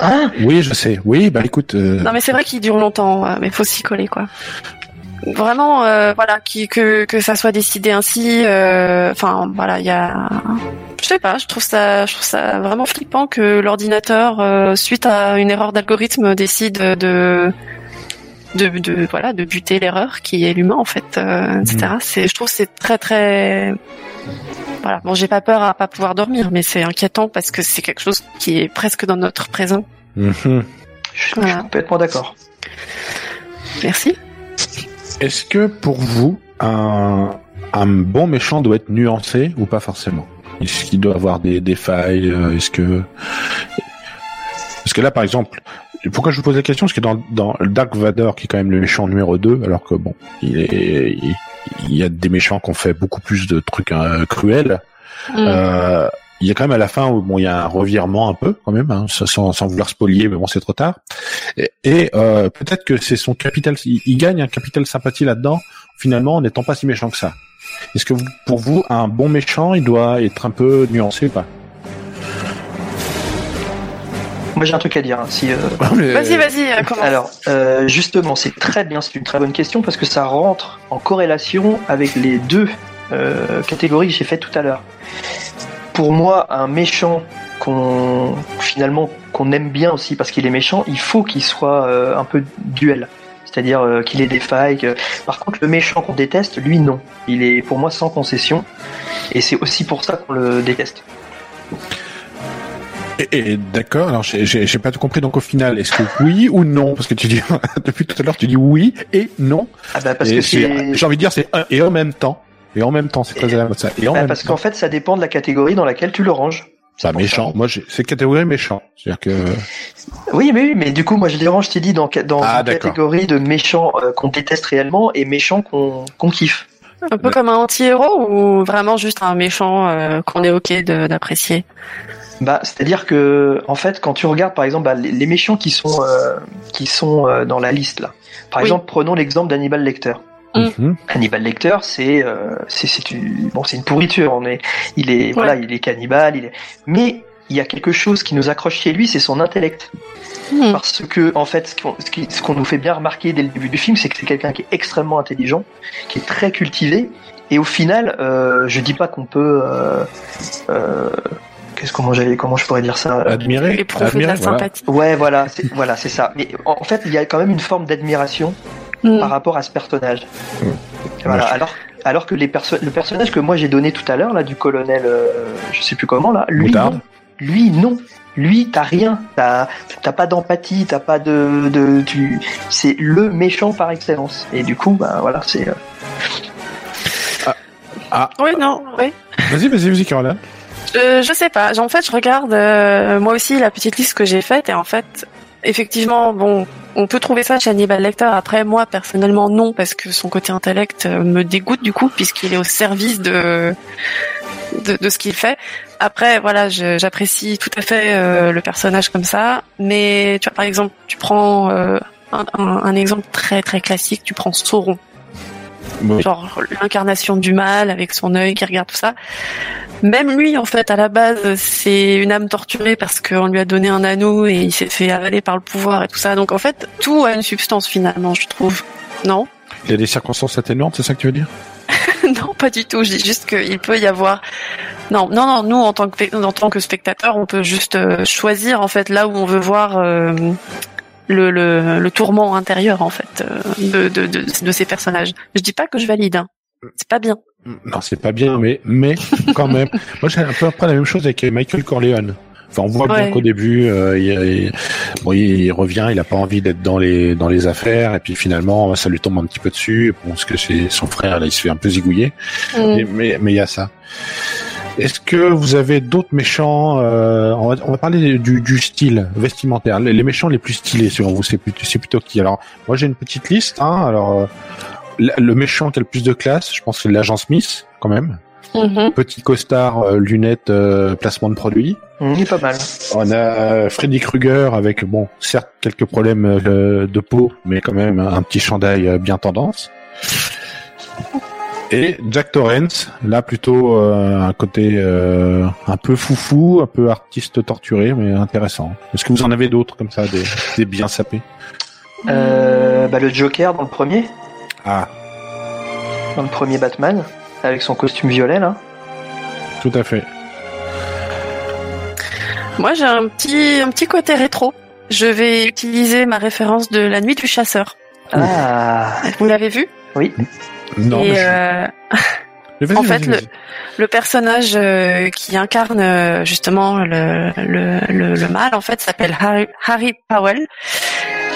Hein Oui, je sais. Oui, bah écoute. euh, Non, mais c'est vrai qu'il dure longtemps, euh, mais faut s'y coller, quoi. Vraiment, euh, voilà, qui, que que ça soit décidé ainsi. euh, Enfin, voilà, il y a. Je sais pas, je trouve ça, je trouve ça vraiment flippant que l'ordinateur, euh, suite à une erreur d'algorithme, décide de de, de voilà de buter l'erreur qui est l'humain en fait, euh, etc. C'est, je trouve que c'est très très voilà. Bon, j'ai pas peur à pas pouvoir dormir, mais c'est inquiétant parce que c'est quelque chose qui est presque dans notre présent. mhm. Je, je suis Voilà. complètement d'accord. Merci. Est-ce que pour vous, un, un bon méchant doit être nuancé ou pas forcément? Est-ce qu'il doit avoir des, des failles? Euh, Est-ce que parce que là, par exemple, pourquoi je vous pose la question? Parce que dans, dans Dark Vador, qui est quand même le méchant numéro 2, alors que bon, il est, il, il y a des méchants qui ont fait beaucoup plus de trucs euh, cruels. Mm. Euh, il y a quand même à la fin où bon, il y a un revirement un peu quand même, hein, sans, sans vouloir spolier, mais bon, c'est trop tard. Et, et, euh, peut-être que c'est son capital, il, il gagne un capital sympathie là-dedans, finalement, en n'étant pas si méchant que ça. Est-ce que vous- pour vous, un bon méchant, il doit être un peu nuancé ou pas? Moi j'ai un truc à dire. hein, si, euh, Vas-y, vas-y, euh, commence. Alors, euh, justement, c'est très bien, c'est une très bonne question parce que ça rentre en corrélation avec les deux euh, catégories que j'ai faites tout à l'heure. Pour moi, un méchant qu'on finalement qu'on aime bien aussi parce qu'il est méchant, il faut qu'il soit euh, un peu duel. C'est-à-dire euh, qu'il ait des failles. que- Par contre, le méchant qu'on déteste, lui, non. Il est pour moi sans concession. Et c'est aussi pour ça qu'on le déteste. Et, et d'accord, alors j'ai- pas tout compris, donc au final, est-ce que oui ou non? Parce que tu dis, depuis tout à l'heure, tu dis oui et non. Ah bah parce Et que. J'ai envie de dire, c'est un et en même temps. Et en même temps, c'est très à la mode ça. Et en Bah, même parce qu'en fait, ça dépend de la catégorie dans laquelle tu le ranges. Bah, méchant. Moi, j'ai- c'est catégorie méchant. C'est-à-dire que. Oui, mais oui, mais du coup, moi, je les range, je t'ai dit, dans, dans Ah, une catégorie de méchants euh, qu'on déteste réellement et méchants qu'on qu'on kiffe. Un peu comme un anti-héros ou vraiment juste un méchant euh, qu'on est ok de- d'apprécier? Bah, c'est-à-dire que, en fait, quand tu regardes, par exemple, bah, les, les méchants qui sont euh, qui sont euh, dans la liste là. Par Oui. exemple, prenons l'exemple d'Hannibal Lecter. Mm. Mhm. Hannibal Lecter, c'est euh, c'est c'est une bon, c'est une pourriture. On est, il est voilà, il est cannibale, il est. Mais il y a quelque chose qui nous accroche chez lui, c'est son intellect. Hmm. Parce que, en fait, ce qu'on nous fait bien remarquer dès le début du film, c'est que c'est quelqu'un qui est extrêmement intelligent, qui est très cultivé, et au final, euh, je dis pas qu'on peut, euh, euh, qu'est-ce comment j'allais, comment je pourrais dire ça Admirer. éprouver la voilà. sympathie. Ouais, voilà, c'est voilà, c'est ça. Mais en fait, il y a quand même une forme d'admiration Hmm. par rapport à ce personnage. Mm. Voilà. Je- Alors, alors que les perso le personnage que moi j'ai donné tout à l'heure là du colonel, euh, je sais plus comment là, lui Moutarde. Lui non. Lui, t'as rien, t'as t'as pas d'empathie, t'as pas de, de tu, c'est le méchant par excellence. Et du coup, bah voilà, c'est. euh, Oui, non, oui. Vas-y, vas-y, vas-y, Caroline. Je, je sais pas. En fait, je regarde euh, moi aussi la petite liste que j'ai faite et en fait, effectivement, bon, on peut trouver ça chez Hannibal Lecter. Après, moi personnellement, non, parce que son côté intellect euh, me dégoûte du coup, puisqu'il est au service de de, de ce qu'il fait. Après, voilà, j'apprécie tout à fait euh, le personnage comme ça, mais tu vois, par exemple, tu prends euh, un, un- un exemple très très classique, tu prends Sauron Oui. genre l'incarnation du mal avec son œil qui regarde tout ça. Même lui, en fait, à la base, c'est une âme torturée parce qu'on lui a donné un anneau et il s'est fait avaler par le pouvoir et tout ça. Donc en fait, tout a une substance finalement, je trouve. Non? Il y a des circonstances atténuantes, c'est ça que tu veux dire? Pas du tout. Je dis juste qu'il peut y avoir. Non, non, non. Nous, en tant que en tant que spectateur, on peut juste euh, choisir en fait là où on veut voir euh, le, le, le tourment intérieur en fait euh, de, de, de, de ces personnages. Je dis pas que je valide. Hein. C'est pas bien, Non, c'est pas bien, mais mais quand même. Moi, j'ai un peu après la même chose avec Michael Corleone. Enfin, on voit bien qu'au début, euh, il, il- bon, il, il revient, il a pas envie d'être dans les dans les affaires, et puis finalement, ça lui tombe un petit peu dessus, parce que c'est son frère, là, il se fait un peu zigouiller. Mm. Mais mais mais il y a ça. Est-ce que vous avez d'autres méchants euh, on, va, on va parler du, du style vestimentaire. Les, les méchants les plus stylés, selon vous, c'est plutôt, c'est plutôt qui? Alors, moi, j'ai une petite liste. Hein, alors, euh, le méchant qui a le plus de classe, je pense que c'est l'agent Smith, quand même. Mhm. Petit costard, euh, lunettes, euh, placement de produit. Hum, il est pas mal. On a euh, Freddy Krueger avec, bon, certes quelques problèmes euh, de peau, mais quand même un petit chandail euh, bien tendance. Et Jack Torrance, là plutôt euh, un côté euh, un peu foufou, un peu artiste torturé, mais intéressant. Est-ce que vous en avez d'autres comme ça, des, des bien sapés? Euh, bah, le Joker dans le premier, Ah, dans le premier Batman, avec son costume violet là. tout à fait. Moi, j'ai un petit, un petit côté rétro. Je vais utiliser ma référence de La Nuit du Chasseur. Ah, Vous l'avez vu? Non, Et mais je- euh, en fait, le- le personnage euh, qui incarne euh, justement le, le, le, le mal, en fait, s'appelle Harry, Harry Powell.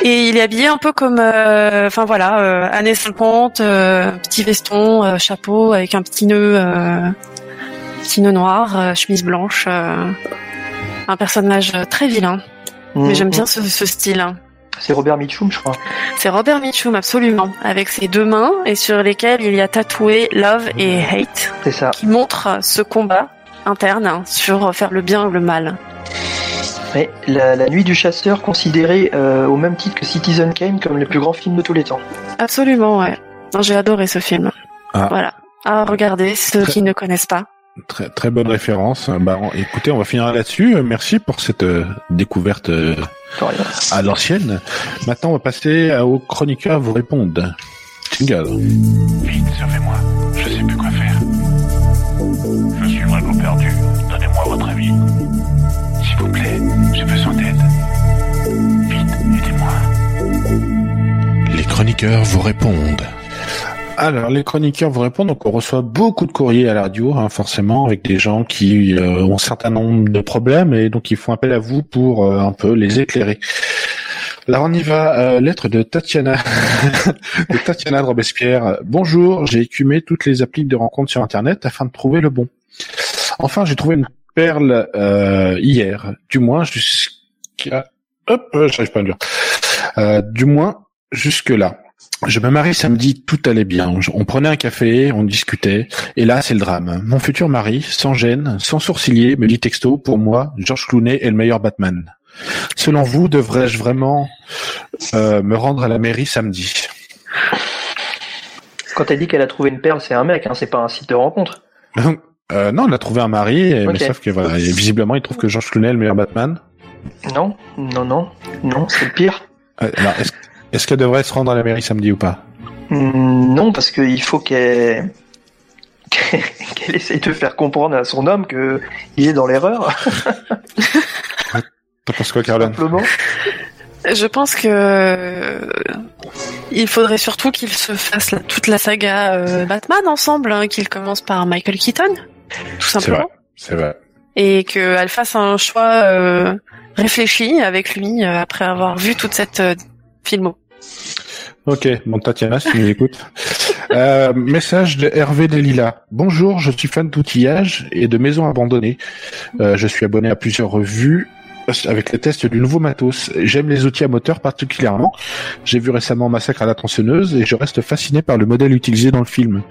Et il est habillé un peu comme, euh, enfin voilà, euh, années 50, euh, petit veston, euh, chapeau avec un petit nœud, euh, petit nœud noir, euh, chemise blanche. euh, un personnage très vilain. Mais Hum, j'aime bien ce, ce style. hein. C'est Robert Mitchum, je crois. C'est Robert Mitchum, absolument, avec ses deux mains et sur lesquelles il y a tatoué Love et Hate, C'est ça. qui montre ce combat interne hein, sur faire le bien ou le mal. Mais la, la Nuit du Chasseur, considérée euh, au même titre que Citizen Kane comme le plus grand film de tous les temps. Absolument, ouais. J'ai adoré ce film. Ah. Voilà. À regarder, ceux Très- qui ne connaissent pas. Très, très bonne référence. Bah, on- écoutez, on va finir là-dessus. Euh, Merci pour cette euh, découverte euh, à l'ancienne. Maintenant, on va passer aux chroniqueurs vous répondent. Jingle. Vite, servez-moi. Alors, les chroniqueurs vous répondent. Donc, on reçoit beaucoup de courriers à la radio, hein, forcément, avec des gens qui euh, ont un certain nombre de problèmes et donc ils font appel à vous pour euh, un peu les éclairer. Alors, on y va. Euh, lettre de Tatiana, de Tatiana de Robespierre. Bonjour, j'ai écumé toutes les applis de rencontres sur Internet afin de trouver le bon. Enfin, j'ai trouvé une perle hier, du moins jusqu'à... Hop, j'arrive pas à le dire. Du moins jusque là. Je me marie samedi, tout allait bien. On prenait un café, on discutait, et là c'est le drame. Mon futur mari, sans gêne, sans sourciller, me dit texto, pour moi, George Clooney est le meilleur Batman. Selon vous, devrais-je vraiment euh, me rendre à la mairie samedi? Quand elle dit qu'elle a trouvé une perle, c'est un mec, hein, c'est pas un site de rencontre. euh, Non, on a trouvé un mari, et- mais sauf que voilà, et visiblement il trouve que George Clooney est le meilleur Batman. Non, non, non, non, c'est le pire. Euh, alors, est-ce, est-ce qu'elle devrait se rendre à la mairie samedi ou pas? Hum, Non, parce qu'il faut qu'elle qu'elle essaye de faire comprendre à son homme que il est dans l'erreur, T'en penses quoi, Caroline simplement. Je pense que euh, il faudrait surtout qu'ils se fassent la- toute la saga euh, Batman ensemble, hein, qu'ils commencent par Michael Keaton, tout simplement. c'est vrai. et qu'elle fasse un choix euh, réfléchi avec lui après avoir vu toute cette euh, filmo. Ok, bon Tatiana, si tu nous écoutes. Euh, message de Hervé Delila. Bonjour, je suis fan d'outillage et de maisons abandonnées. Euh, je suis abonné à plusieurs revues avec les tests du nouveau matos. J'aime les outils à moteur particulièrement. J'ai vu récemment Massacre à la tronçonneuse et je reste fasciné par le modèle utilisé dans le film.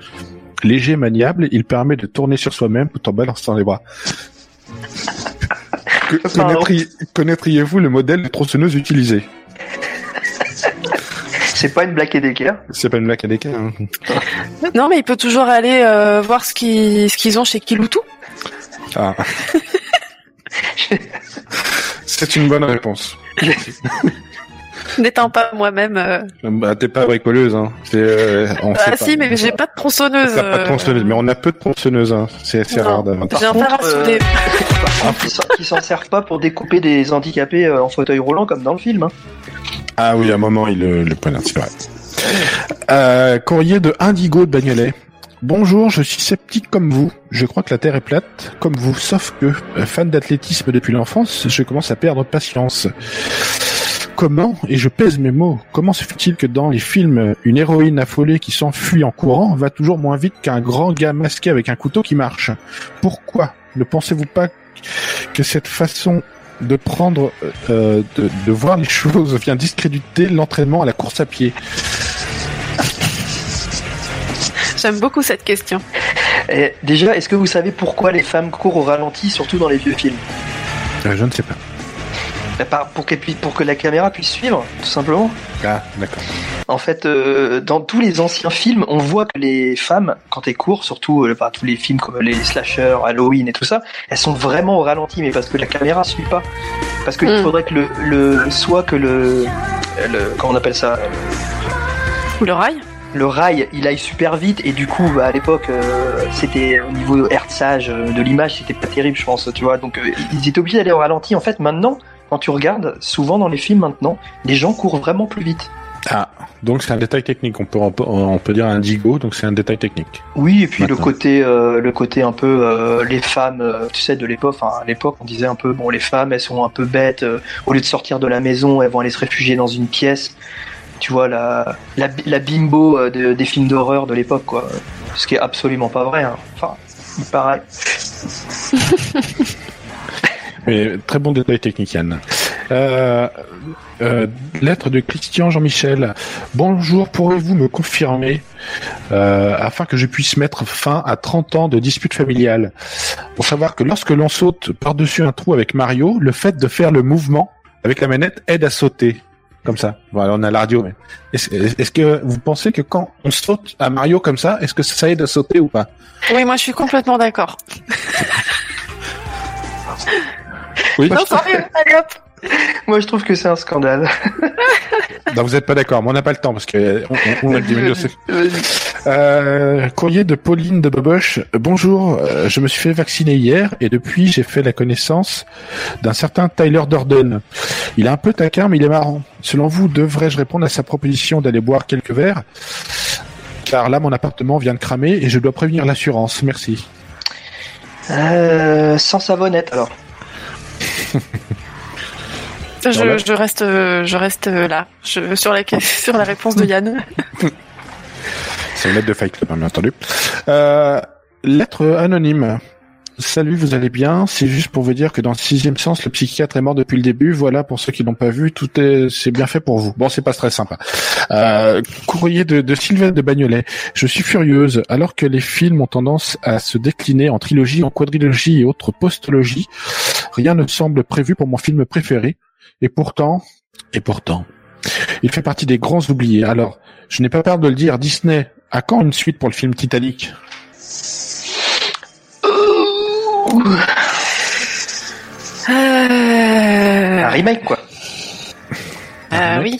Léger, maniable, il permet de tourner sur soi-même tout en balançant les bras. Connaîtriez-vous le modèle de tronçonneuse utilisé? C'est pas une blague d'équerre. C'est pas une blague l'écart, hein. Non, mais il peut toujours aller euh, voir ce qu'ils ce qu'ils ont chez Kiloutou. Ah. C'est une bonne réponse. N'étant pas moi-même. euh, Bah, t'es pas bricoleuse, hein. C'est, euh, on Ah pas. si, mais j'ai pas de tronçonneuse. T'as pas de euh, tronçonneuse, mais on a peu de tronçonneuses, hein. C'est assez Non. rare d'avoir. J'ai un. Par contre, qui s'en- servent pas pour découper des handicapés en fauteuil roulant comme dans le film. hein. Ah oui, à un moment, il le, le poignarde, c'est. Euh, courrier de Indigo de Bagnolet. Bonjour, je suis sceptique comme vous. Je crois que la Terre est plate, comme vous, sauf que, euh, fan d'athlétisme depuis l'enfance, je commence à perdre patience. Comment, et je pèse mes mots, comment se fait-il que dans les films, une héroïne affolée qui s'enfuit en courant va toujours moins vite qu'un grand gars masqué avec un couteau qui marche? Pourquoi? Ne pensez-vous pas que cette façon de prendre, euh, de, de voir les choses vient discréditer l'entraînement à la course à pied J'aime beaucoup cette question. Et déjà, est-ce que vous savez pourquoi les femmes courent au ralenti, surtout dans les vieux films? Euh, Je ne sais pas. Bah, par- pour, puissent- pour que la caméra puisse suivre, tout simplement. Ah, d'accord. En fait, euh, dans tous les anciens films, on voit que les femmes, quand elles courent, surtout euh, par tous les films comme les slashers, Halloween et tout ça, elles sont vraiment au ralenti, mais parce que la caméra suit pas. Parce qu'il Mm. faudrait que le, le soit que le, le comment on appelle ça, Ou le rail le rail, il aille super vite et du coup, bah, à l'époque, euh, c'était au niveau hertzage euh, de l'image, c'était pas terrible, je pense, tu vois. Donc, euh, ils étaient obligés d'aller au ralenti. En fait, maintenant, quand tu regardes, souvent dans les films maintenant, les gens courent vraiment plus vite. Ah, donc c'est un détail technique. On peut, on peut, dire un digo, donc c'est un détail technique. Oui, et puis le côté, euh, le côté un peu euh, les femmes, euh, tu sais, de l'époque. Enfin, à l'époque, on disait un peu, bon, les femmes, elles sont un peu bêtes. euh, au lieu de sortir de la maison, elles vont aller se réfugier dans une pièce. Tu vois la, la, la bimbo euh, de- des films d'horreur de l'époque, quoi. Ce qui est absolument pas vrai. hein. Enfin, il paraît. Mais très bon détail technique, Yann. Euh, euh, lettre de Christian Jean-Michel. Bonjour, pourriez-vous me confirmer euh, afin que je puisse mettre fin à 30 ans de dispute familiale? Pour savoir que lorsque l'on saute par-dessus un trou avec Mario, le fait de faire le mouvement avec la manette aide à sauter. Comme ça. Voilà, on a la radio. Mais est-ce, est-ce que vous pensez que quand on saute à Mario comme ça, est-ce que ça aide à sauter ou pas? Oui, moi je suis complètement d'accord. Oui. Non, sérieux, allez hop Moi, je trouve que c'est un scandale. Non, vous n'êtes pas d'accord, mais on n'a pas le temps parce que on, on, on a. Euh, courrier de Pauline de Boboche. Bonjour, euh, je me suis fait vacciner hier et depuis j'ai fait la connaissance d'un certain Tyler Durden. Il est un peu taquin mais il est marrant. Selon vous, devrais-je répondre à sa proposition d'aller boire quelques verres? Car là mon appartement vient de cramer et je dois prévenir l'assurance. Merci. Euh, sans savonnette, alors. Je, reste, je reste là, je, sur, la, sur la réponse de Yann. C'est une lettre de Fight Club, bien entendu. Euh, lettre anonyme. Salut, vous allez bien? C'est juste pour vous dire que dans le sixième sens, le psychiatre est mort depuis le début. Voilà, pour ceux qui l'ont pas vu, tout est, c'est bien fait pour vous. Bon, c'est pas très sympa. Euh, courrier de, de Sylvain de Bagnolet. Je suis furieuse. Alors que les films ont tendance à se décliner en trilogie, en quadrilogie et autres postologies, rien ne semble prévu pour mon film préféré. Et pourtant, et pourtant, il fait partie des grands oubliés. Alors, je n'ai pas peur de le dire, Disney, à quand une suite pour le film Titanic Euh, Un remake, quoi. euh, oui.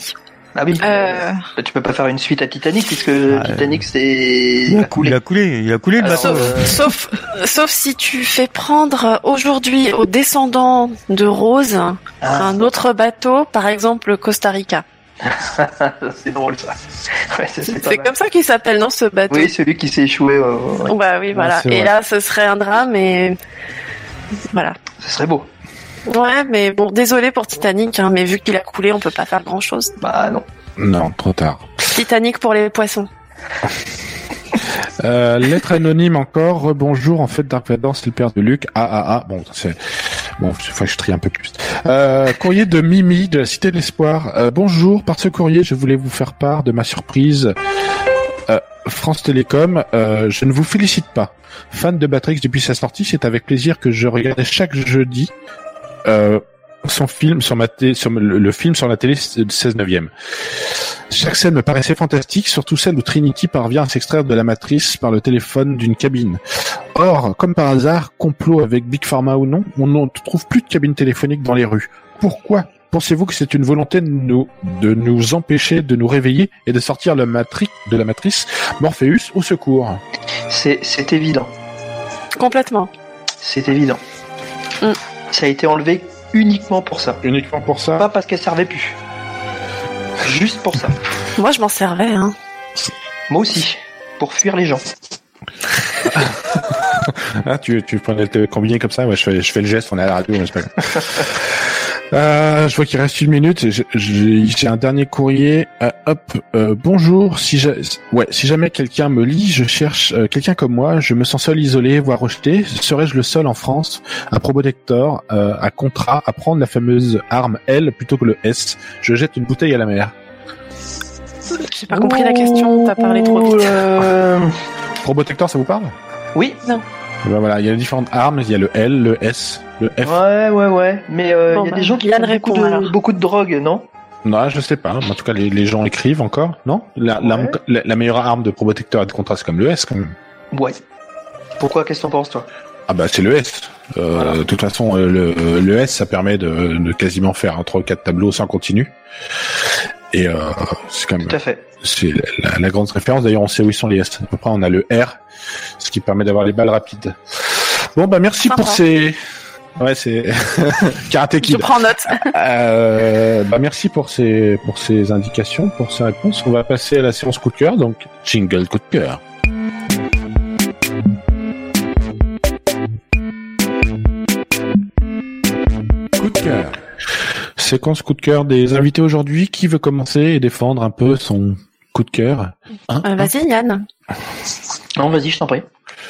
Ah oui. Euh, Bah, tu peux pas faire une suite à Titanic puisque Ah, Titanic c'est Il a coulé. Il a coulé, il a coulé le bateau. euh, sauf, sauf si tu fais prendre aujourd'hui aux descendants de Rose Ah, un autre bateau, par exemple le Costa Rica. c'est drôle ça. Ouais, c'est- comme ça qu'il s'appelle, non, ce bateau Oui, celui qui s'est échoué, euh, ouais, Bah oui, voilà. et vrai. là, ce serait un drame et voilà. ce serait beau. Ouais, mais bon, désolé pour Titanic, hein, mais vu qu'il a coulé, on peut pas faire grand chose. Bah non. Non, trop tard. Titanic pour les poissons. Euh, lettre anonyme encore. Bonjour, en fait, Dark Vador, c'est le père de Luc. Ah, ah, ah. Bon, c'est, bon, que je trie un peu plus. Euh, courrier de Mimi, de la Cité de l'Espoir. Euh, bonjour, par ce courrier, je voulais vous faire part de ma surprise. Euh, France Télécom, euh, je ne vous félicite pas. Fan de Batrix depuis sa sortie, c'est avec plaisir que je regardais chaque jeudi, son film sur ma le, film sur la télé de 16 neuvième. Chaque scène me paraissait fantastique, surtout celle où Trinity parvient à s'extraire de la matrice par le téléphone d'une cabine. Or, comme par hasard, complot avec Big Pharma ou non, on ne trouve plus de cabine téléphonique dans les rues. Pourquoi Pensez-vous que c'est une volonté de nous, de nous empêcher de nous réveiller et de sortir le matri- de la matrice Morpheus au secours? C'est c'est évident. Complètement. C'est évident. Mm. Ça a été enlevé uniquement pour ça. Uniquement pour ça? Pas parce qu'elle servait plus. Juste pour ça. Moi, je m'en servais. Hein. Moi aussi. Pour fuir les gens. ah, tu, tu prenais le combiné comme ça? Ouais, je fais, je fais le geste, on est à la radio, mais. Euh, je vois qu'il reste une minute. J'ai- un dernier courrier. Euh, hop, euh, bonjour. Si ja- ouais, si jamais quelqu'un me lit, je cherche euh, quelqu'un comme moi. Je me sens seul, isolé, voire rejeté. Serais-je le seul en France à Probotector, euh, à contrat, à prendre la fameuse arme L plutôt que le S? Je jette une bouteille à la mer. J'ai pas compris la question, t'as parlé trop vite. Euh, Probotector, ça vous parle? Oui. Ben voilà, il y a différentes armes. Il y a le L, le S, le F. Ouais, ouais, ouais. Mais euh, il Bon, y a bah, des gens qui font beaucoup de, beaucoup de drogue, non? Non, je sais pas. En tout cas, les, les gens écrivent encore, non? La, l'arme- la, la meilleure arme de Probotector et de contrat, c'est comme le S, quand même. Ouais. Pourquoi Qu'est-ce que t'en penses, toi? Ah bah c'est le S. Euh, Voilà. De toute façon, euh, le, le S, ça permet de, de quasiment faire un 3 ou 4 tableaux sans continu. Et euh, c'est quand même Tout à fait. c'est la, la grande référence. D'ailleurs, on sait où ils sont les S. Après, on a le R, ce qui permet d'avoir les balles rapides. Bon bah merci Sympa. pour ces. Ouais, c'est Karate Je Kid. prends note. Euh, bah merci pour ces pour ces indications, pour ces réponses. On va passer à la séance coup de cœur. Donc jingle coup de cœur. Coup de cœur. Séquence coup de cœur des invités aujourd'hui. Qui veut commencer et défendre un peu son coup de cœur? Hein Euh, Vas-y, Yann. Non, vas-y, je t'en prie.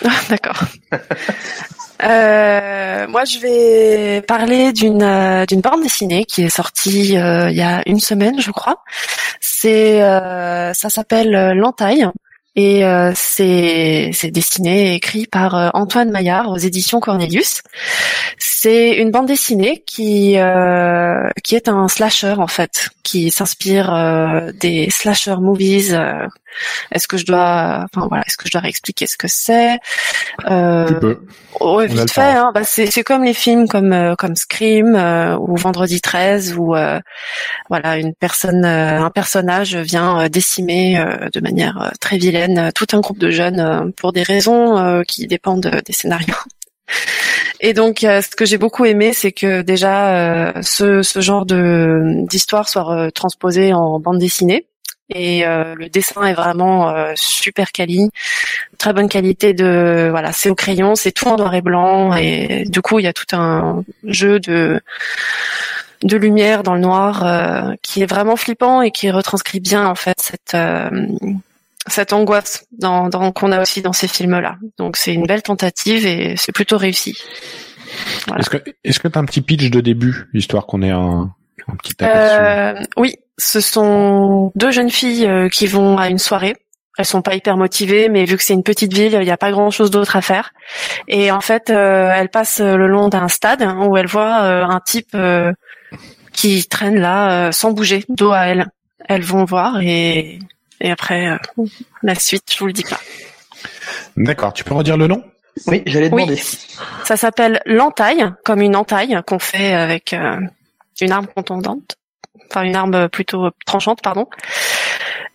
Ah, D'accord. Euh, moi, je vais parler d'une euh, d'une bande dessinée qui est sortie euh, il y a une semaine, je crois. C'est euh, ça s'appelle euh, L'Entaille et c'est c'est dessiné et écrit par Antoine Maillard aux éditions Cornelius. C'est une bande dessinée qui euh, qui est un slasher en fait, qui s'inspire euh, des slasher movies. euh, est-ce que je dois, enfin voilà, est-ce que je dois réexpliquer ce que c'est? Euh, Tu peux. Ouais, vite fait. Hein. Bah, c'est c'est comme les films comme euh, comme Scream euh, ou Vendredi 13 où euh, voilà une personne, euh, un personnage vient décimer euh, de manière très vilaine tout un groupe de jeunes euh, pour des raisons euh, qui dépendent des scénarios. Et donc, euh, ce que j'ai beaucoup aimé, c'est que déjà euh, ce, ce genre de d'histoire soit euh, transposé en bande dessinée. Et euh, le dessin est vraiment euh, super quali, très bonne qualité de voilà, c'est au crayon, c'est tout en noir et blanc et du coup il y a tout un jeu de de lumière dans le noir euh, qui est vraiment flippant et qui retranscrit bien en fait cette cette angoisse dans, dans qu'on a aussi dans ces films-là. Donc c'est une belle tentative et c'est plutôt réussi. Voilà. Est-ce que est-ce que t'as un petit pitch de début, histoire qu'on ait un, un petit aperçu Euh, oui, ce sont deux jeunes filles euh, qui vont à une soirée. Elles sont pas hyper motivées, mais vu que c'est une petite ville, il n'y a pas grand-chose d'autre à faire. Et en fait, euh, elles passent le long d'un stade où elles voient euh, un type euh, qui traîne là euh, sans bouger, dos à elles. Elles vont voir et, et après euh, la suite, je vous le dis pas. D'accord. Tu peux redire le nom? Oui, j'allais Oui. demander. Ça s'appelle l'entaille, comme une entaille qu'on fait avec euh, une arme contondante, enfin une arme plutôt tranchante, pardon.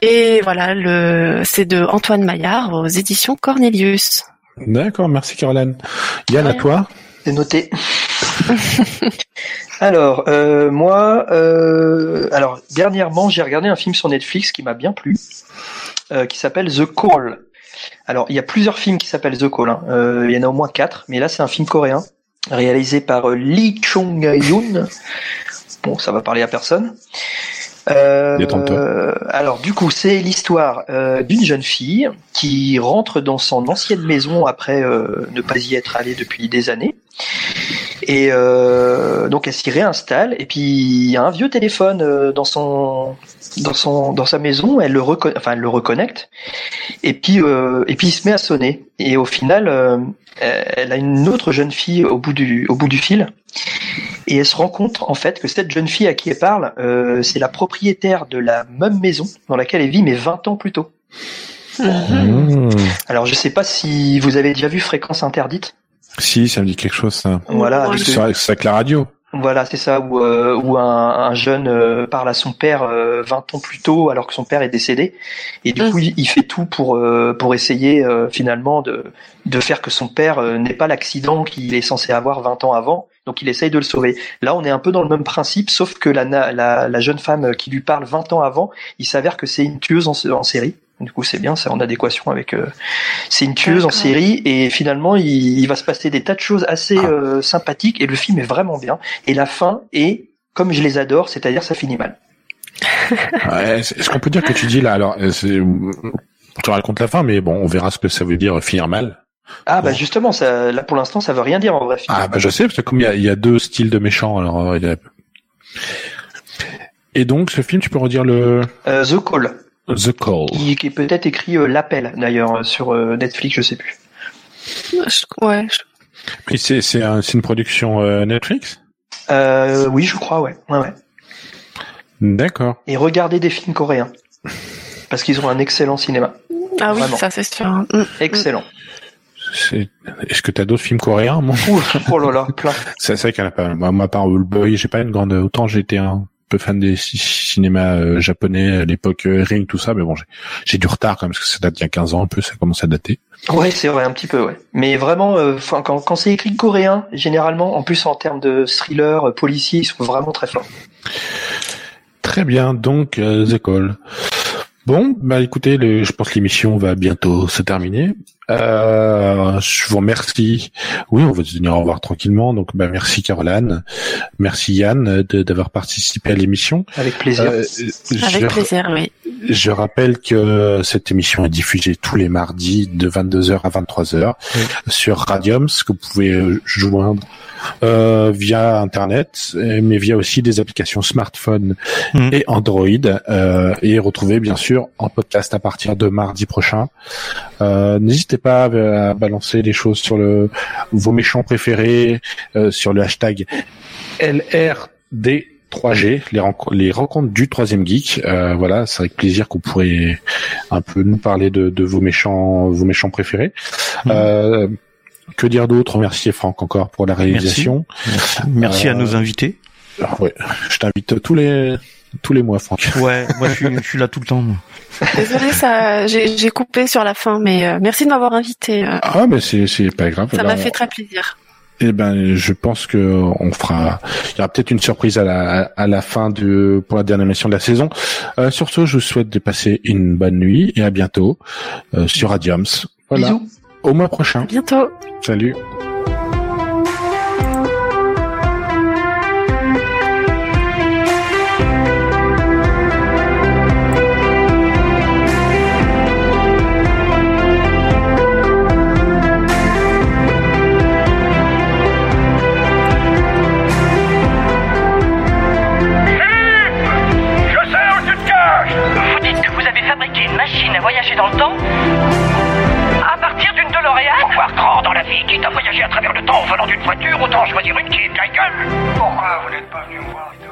Et voilà, le c'est de Antoine Maillard aux éditions Cornelius. D'accord. Merci Caroline. Yann, à toi. Noté. alors, euh, moi, euh, alors dernièrement, j'ai regardé un film sur Netflix qui m'a bien plu, euh, qui s'appelle The Call. Alors, il y a plusieurs films qui s'appellent The Call. hein. Il y en a au moins quatre, mais là, c'est un film coréen réalisé par Lee Chung-yoon. Bon, ça va parler à personne. Euh, alors du coup, c'est l'histoire euh, d'une jeune fille qui rentre dans son ancienne maison après euh, ne pas y être allée depuis des années. Et euh, donc elle s'y réinstalle et puis il y a un vieux téléphone euh, dans son dans son dans sa maison, elle le recon- enfin elle le reconnecte et puis euh, et puis il se met à sonner et au final euh, elle a une autre jeune fille au bout du au bout du fil et elle se rend compte en fait que cette jeune fille à qui elle parle, euh, c'est la propriétaire de la même maison dans laquelle elle vit mais 20 ans plus tôt. Mmh. Alors je sais pas si vous avez déjà vu Fréquence interdite. Si, ça me dit quelque chose, ça. Voilà, Ouais. avec C'est le- vrai que c'est avec la radio. Voilà, c'est ça, où, euh, où un, un jeune euh, parle à son père euh, 20 ans plus tôt alors que son père est décédé. Et du Mm. coup, il, il fait tout pour, euh, pour essayer euh, finalement de, de faire que son père euh, n'ait pas l'accident qu'il est censé avoir 20 ans avant. Donc il essaye de le sauver. Là, on est un peu dans le même principe, sauf que la, la, la jeune femme qui lui parle 20 ans avant, il s'avère que c'est une tueuse en, en série. Du coup, c'est bien, c'est en adéquation avec. euh, c'est une tueuse en série et finalement, il, il va se passer des tas de choses assez Ah. euh, sympathiques et le film est vraiment bien. Et la fin est comme je les adore, c'est-à-dire ça finit mal. Ouais, Est-ce qu'on peut dire que tu dis là alors euh, c'est- Je te raconte la fin, mais bon, on verra ce que ça veut dire finir mal. Ah bah Bon. justement, ça, là pour l'instant, ça veut rien dire en vrai. Ah bah je sais parce que comme il y a, il y a deux styles de méchants, alors euh, il y a- et donc ce film, tu peux redire le Euh, The Call, The Call. qui, qui est peut-être écrit euh, l'appel d'ailleurs euh, sur euh, Netflix, je sais plus. Ouais. je- Et c'est c'est un- c'est une production euh, Netflix? Euh, oui, je crois, ouais. ouais, ouais. D'accord. Et regardez des films coréens parce qu'ils ont un excellent cinéma, Ah oui, Vraiment. ça c'est sûr. hein. Mm. excellent. C'est- Est-ce que t'as d'autres films coréens moi? Ouh, oh là là, plein. C'est c'est vrai qu'il y en a pas. Moi, moi, à part Old Boy, j'ai pas une grande. Autant j'étais un peu fan des ci- cinémas euh, japonais à l'époque euh, Ring, tout ça, mais bon, j'ai- du retard quand même parce que ça date d'il y a 15 ans un peu, ça commence à dater. Ouais, c'est vrai, un petit peu, ouais. Mais vraiment, euh, quand, quand c'est écrit coréen, généralement, en plus en termes de thriller, policier, ils sont vraiment très forts. Très bien, donc euh, The Call. Bon, bah écoutez, le- je pense que l'émission va bientôt se terminer. Euh, je vous remercie. Oui, on va se dire au revoir tranquillement. Donc, bah, merci Caroline, merci Yann de- d'avoir participé à l'émission. Avec plaisir. Euh, Avec je- plaisir, oui. Je rappelle que cette émission est diffusée tous les mardis de 22h à 23h Oui. sur Radium, ce que vous pouvez euh, joindre euh, via Internet, mais via aussi des applications smartphone Mhm. et Android, euh, et retrouver bien sûr en podcast à partir de mardi prochain. Euh, N'hésitez pas à, à balancer des choses sur le vos méchants préférés, euh, sur le hashtag LRD. 3G, les, renco- les rencontres du troisième geek. Euh, voilà, c'est avec plaisir qu'on pourrait un peu nous parler de, de vos méchants, vos méchants préférés. Mhm. Euh, que dire d'autre? Remercier Franck encore pour la réalisation. Merci, Merci à Euh, nos invités. Alors, ouais, je t'invite tous les tous les mois, Franck. Ouais, moi je suis, je suis là tout le temps. moi. Désolée, ça, j'ai j'ai coupé sur la fin, mais euh, merci de m'avoir invité. euh, Ah, mais c'est c'est pas grave. ça Là, m'a on- fait très plaisir. Eh ben, je pense que on fera. Il y aura peut-être une surprise à la à la fin de pour la dernière émission de la saison. Euh, sur ce, je vous souhaite de passer une bonne nuit et à bientôt euh, sur Radiums. Voilà. Bisous. Au mois À prochain. bientôt. Salut. Quitte à voyager à travers le temps en venant d'une voiture, autant choisir une qui est la gueule. Pourquoi vous n'êtes pas venu me voir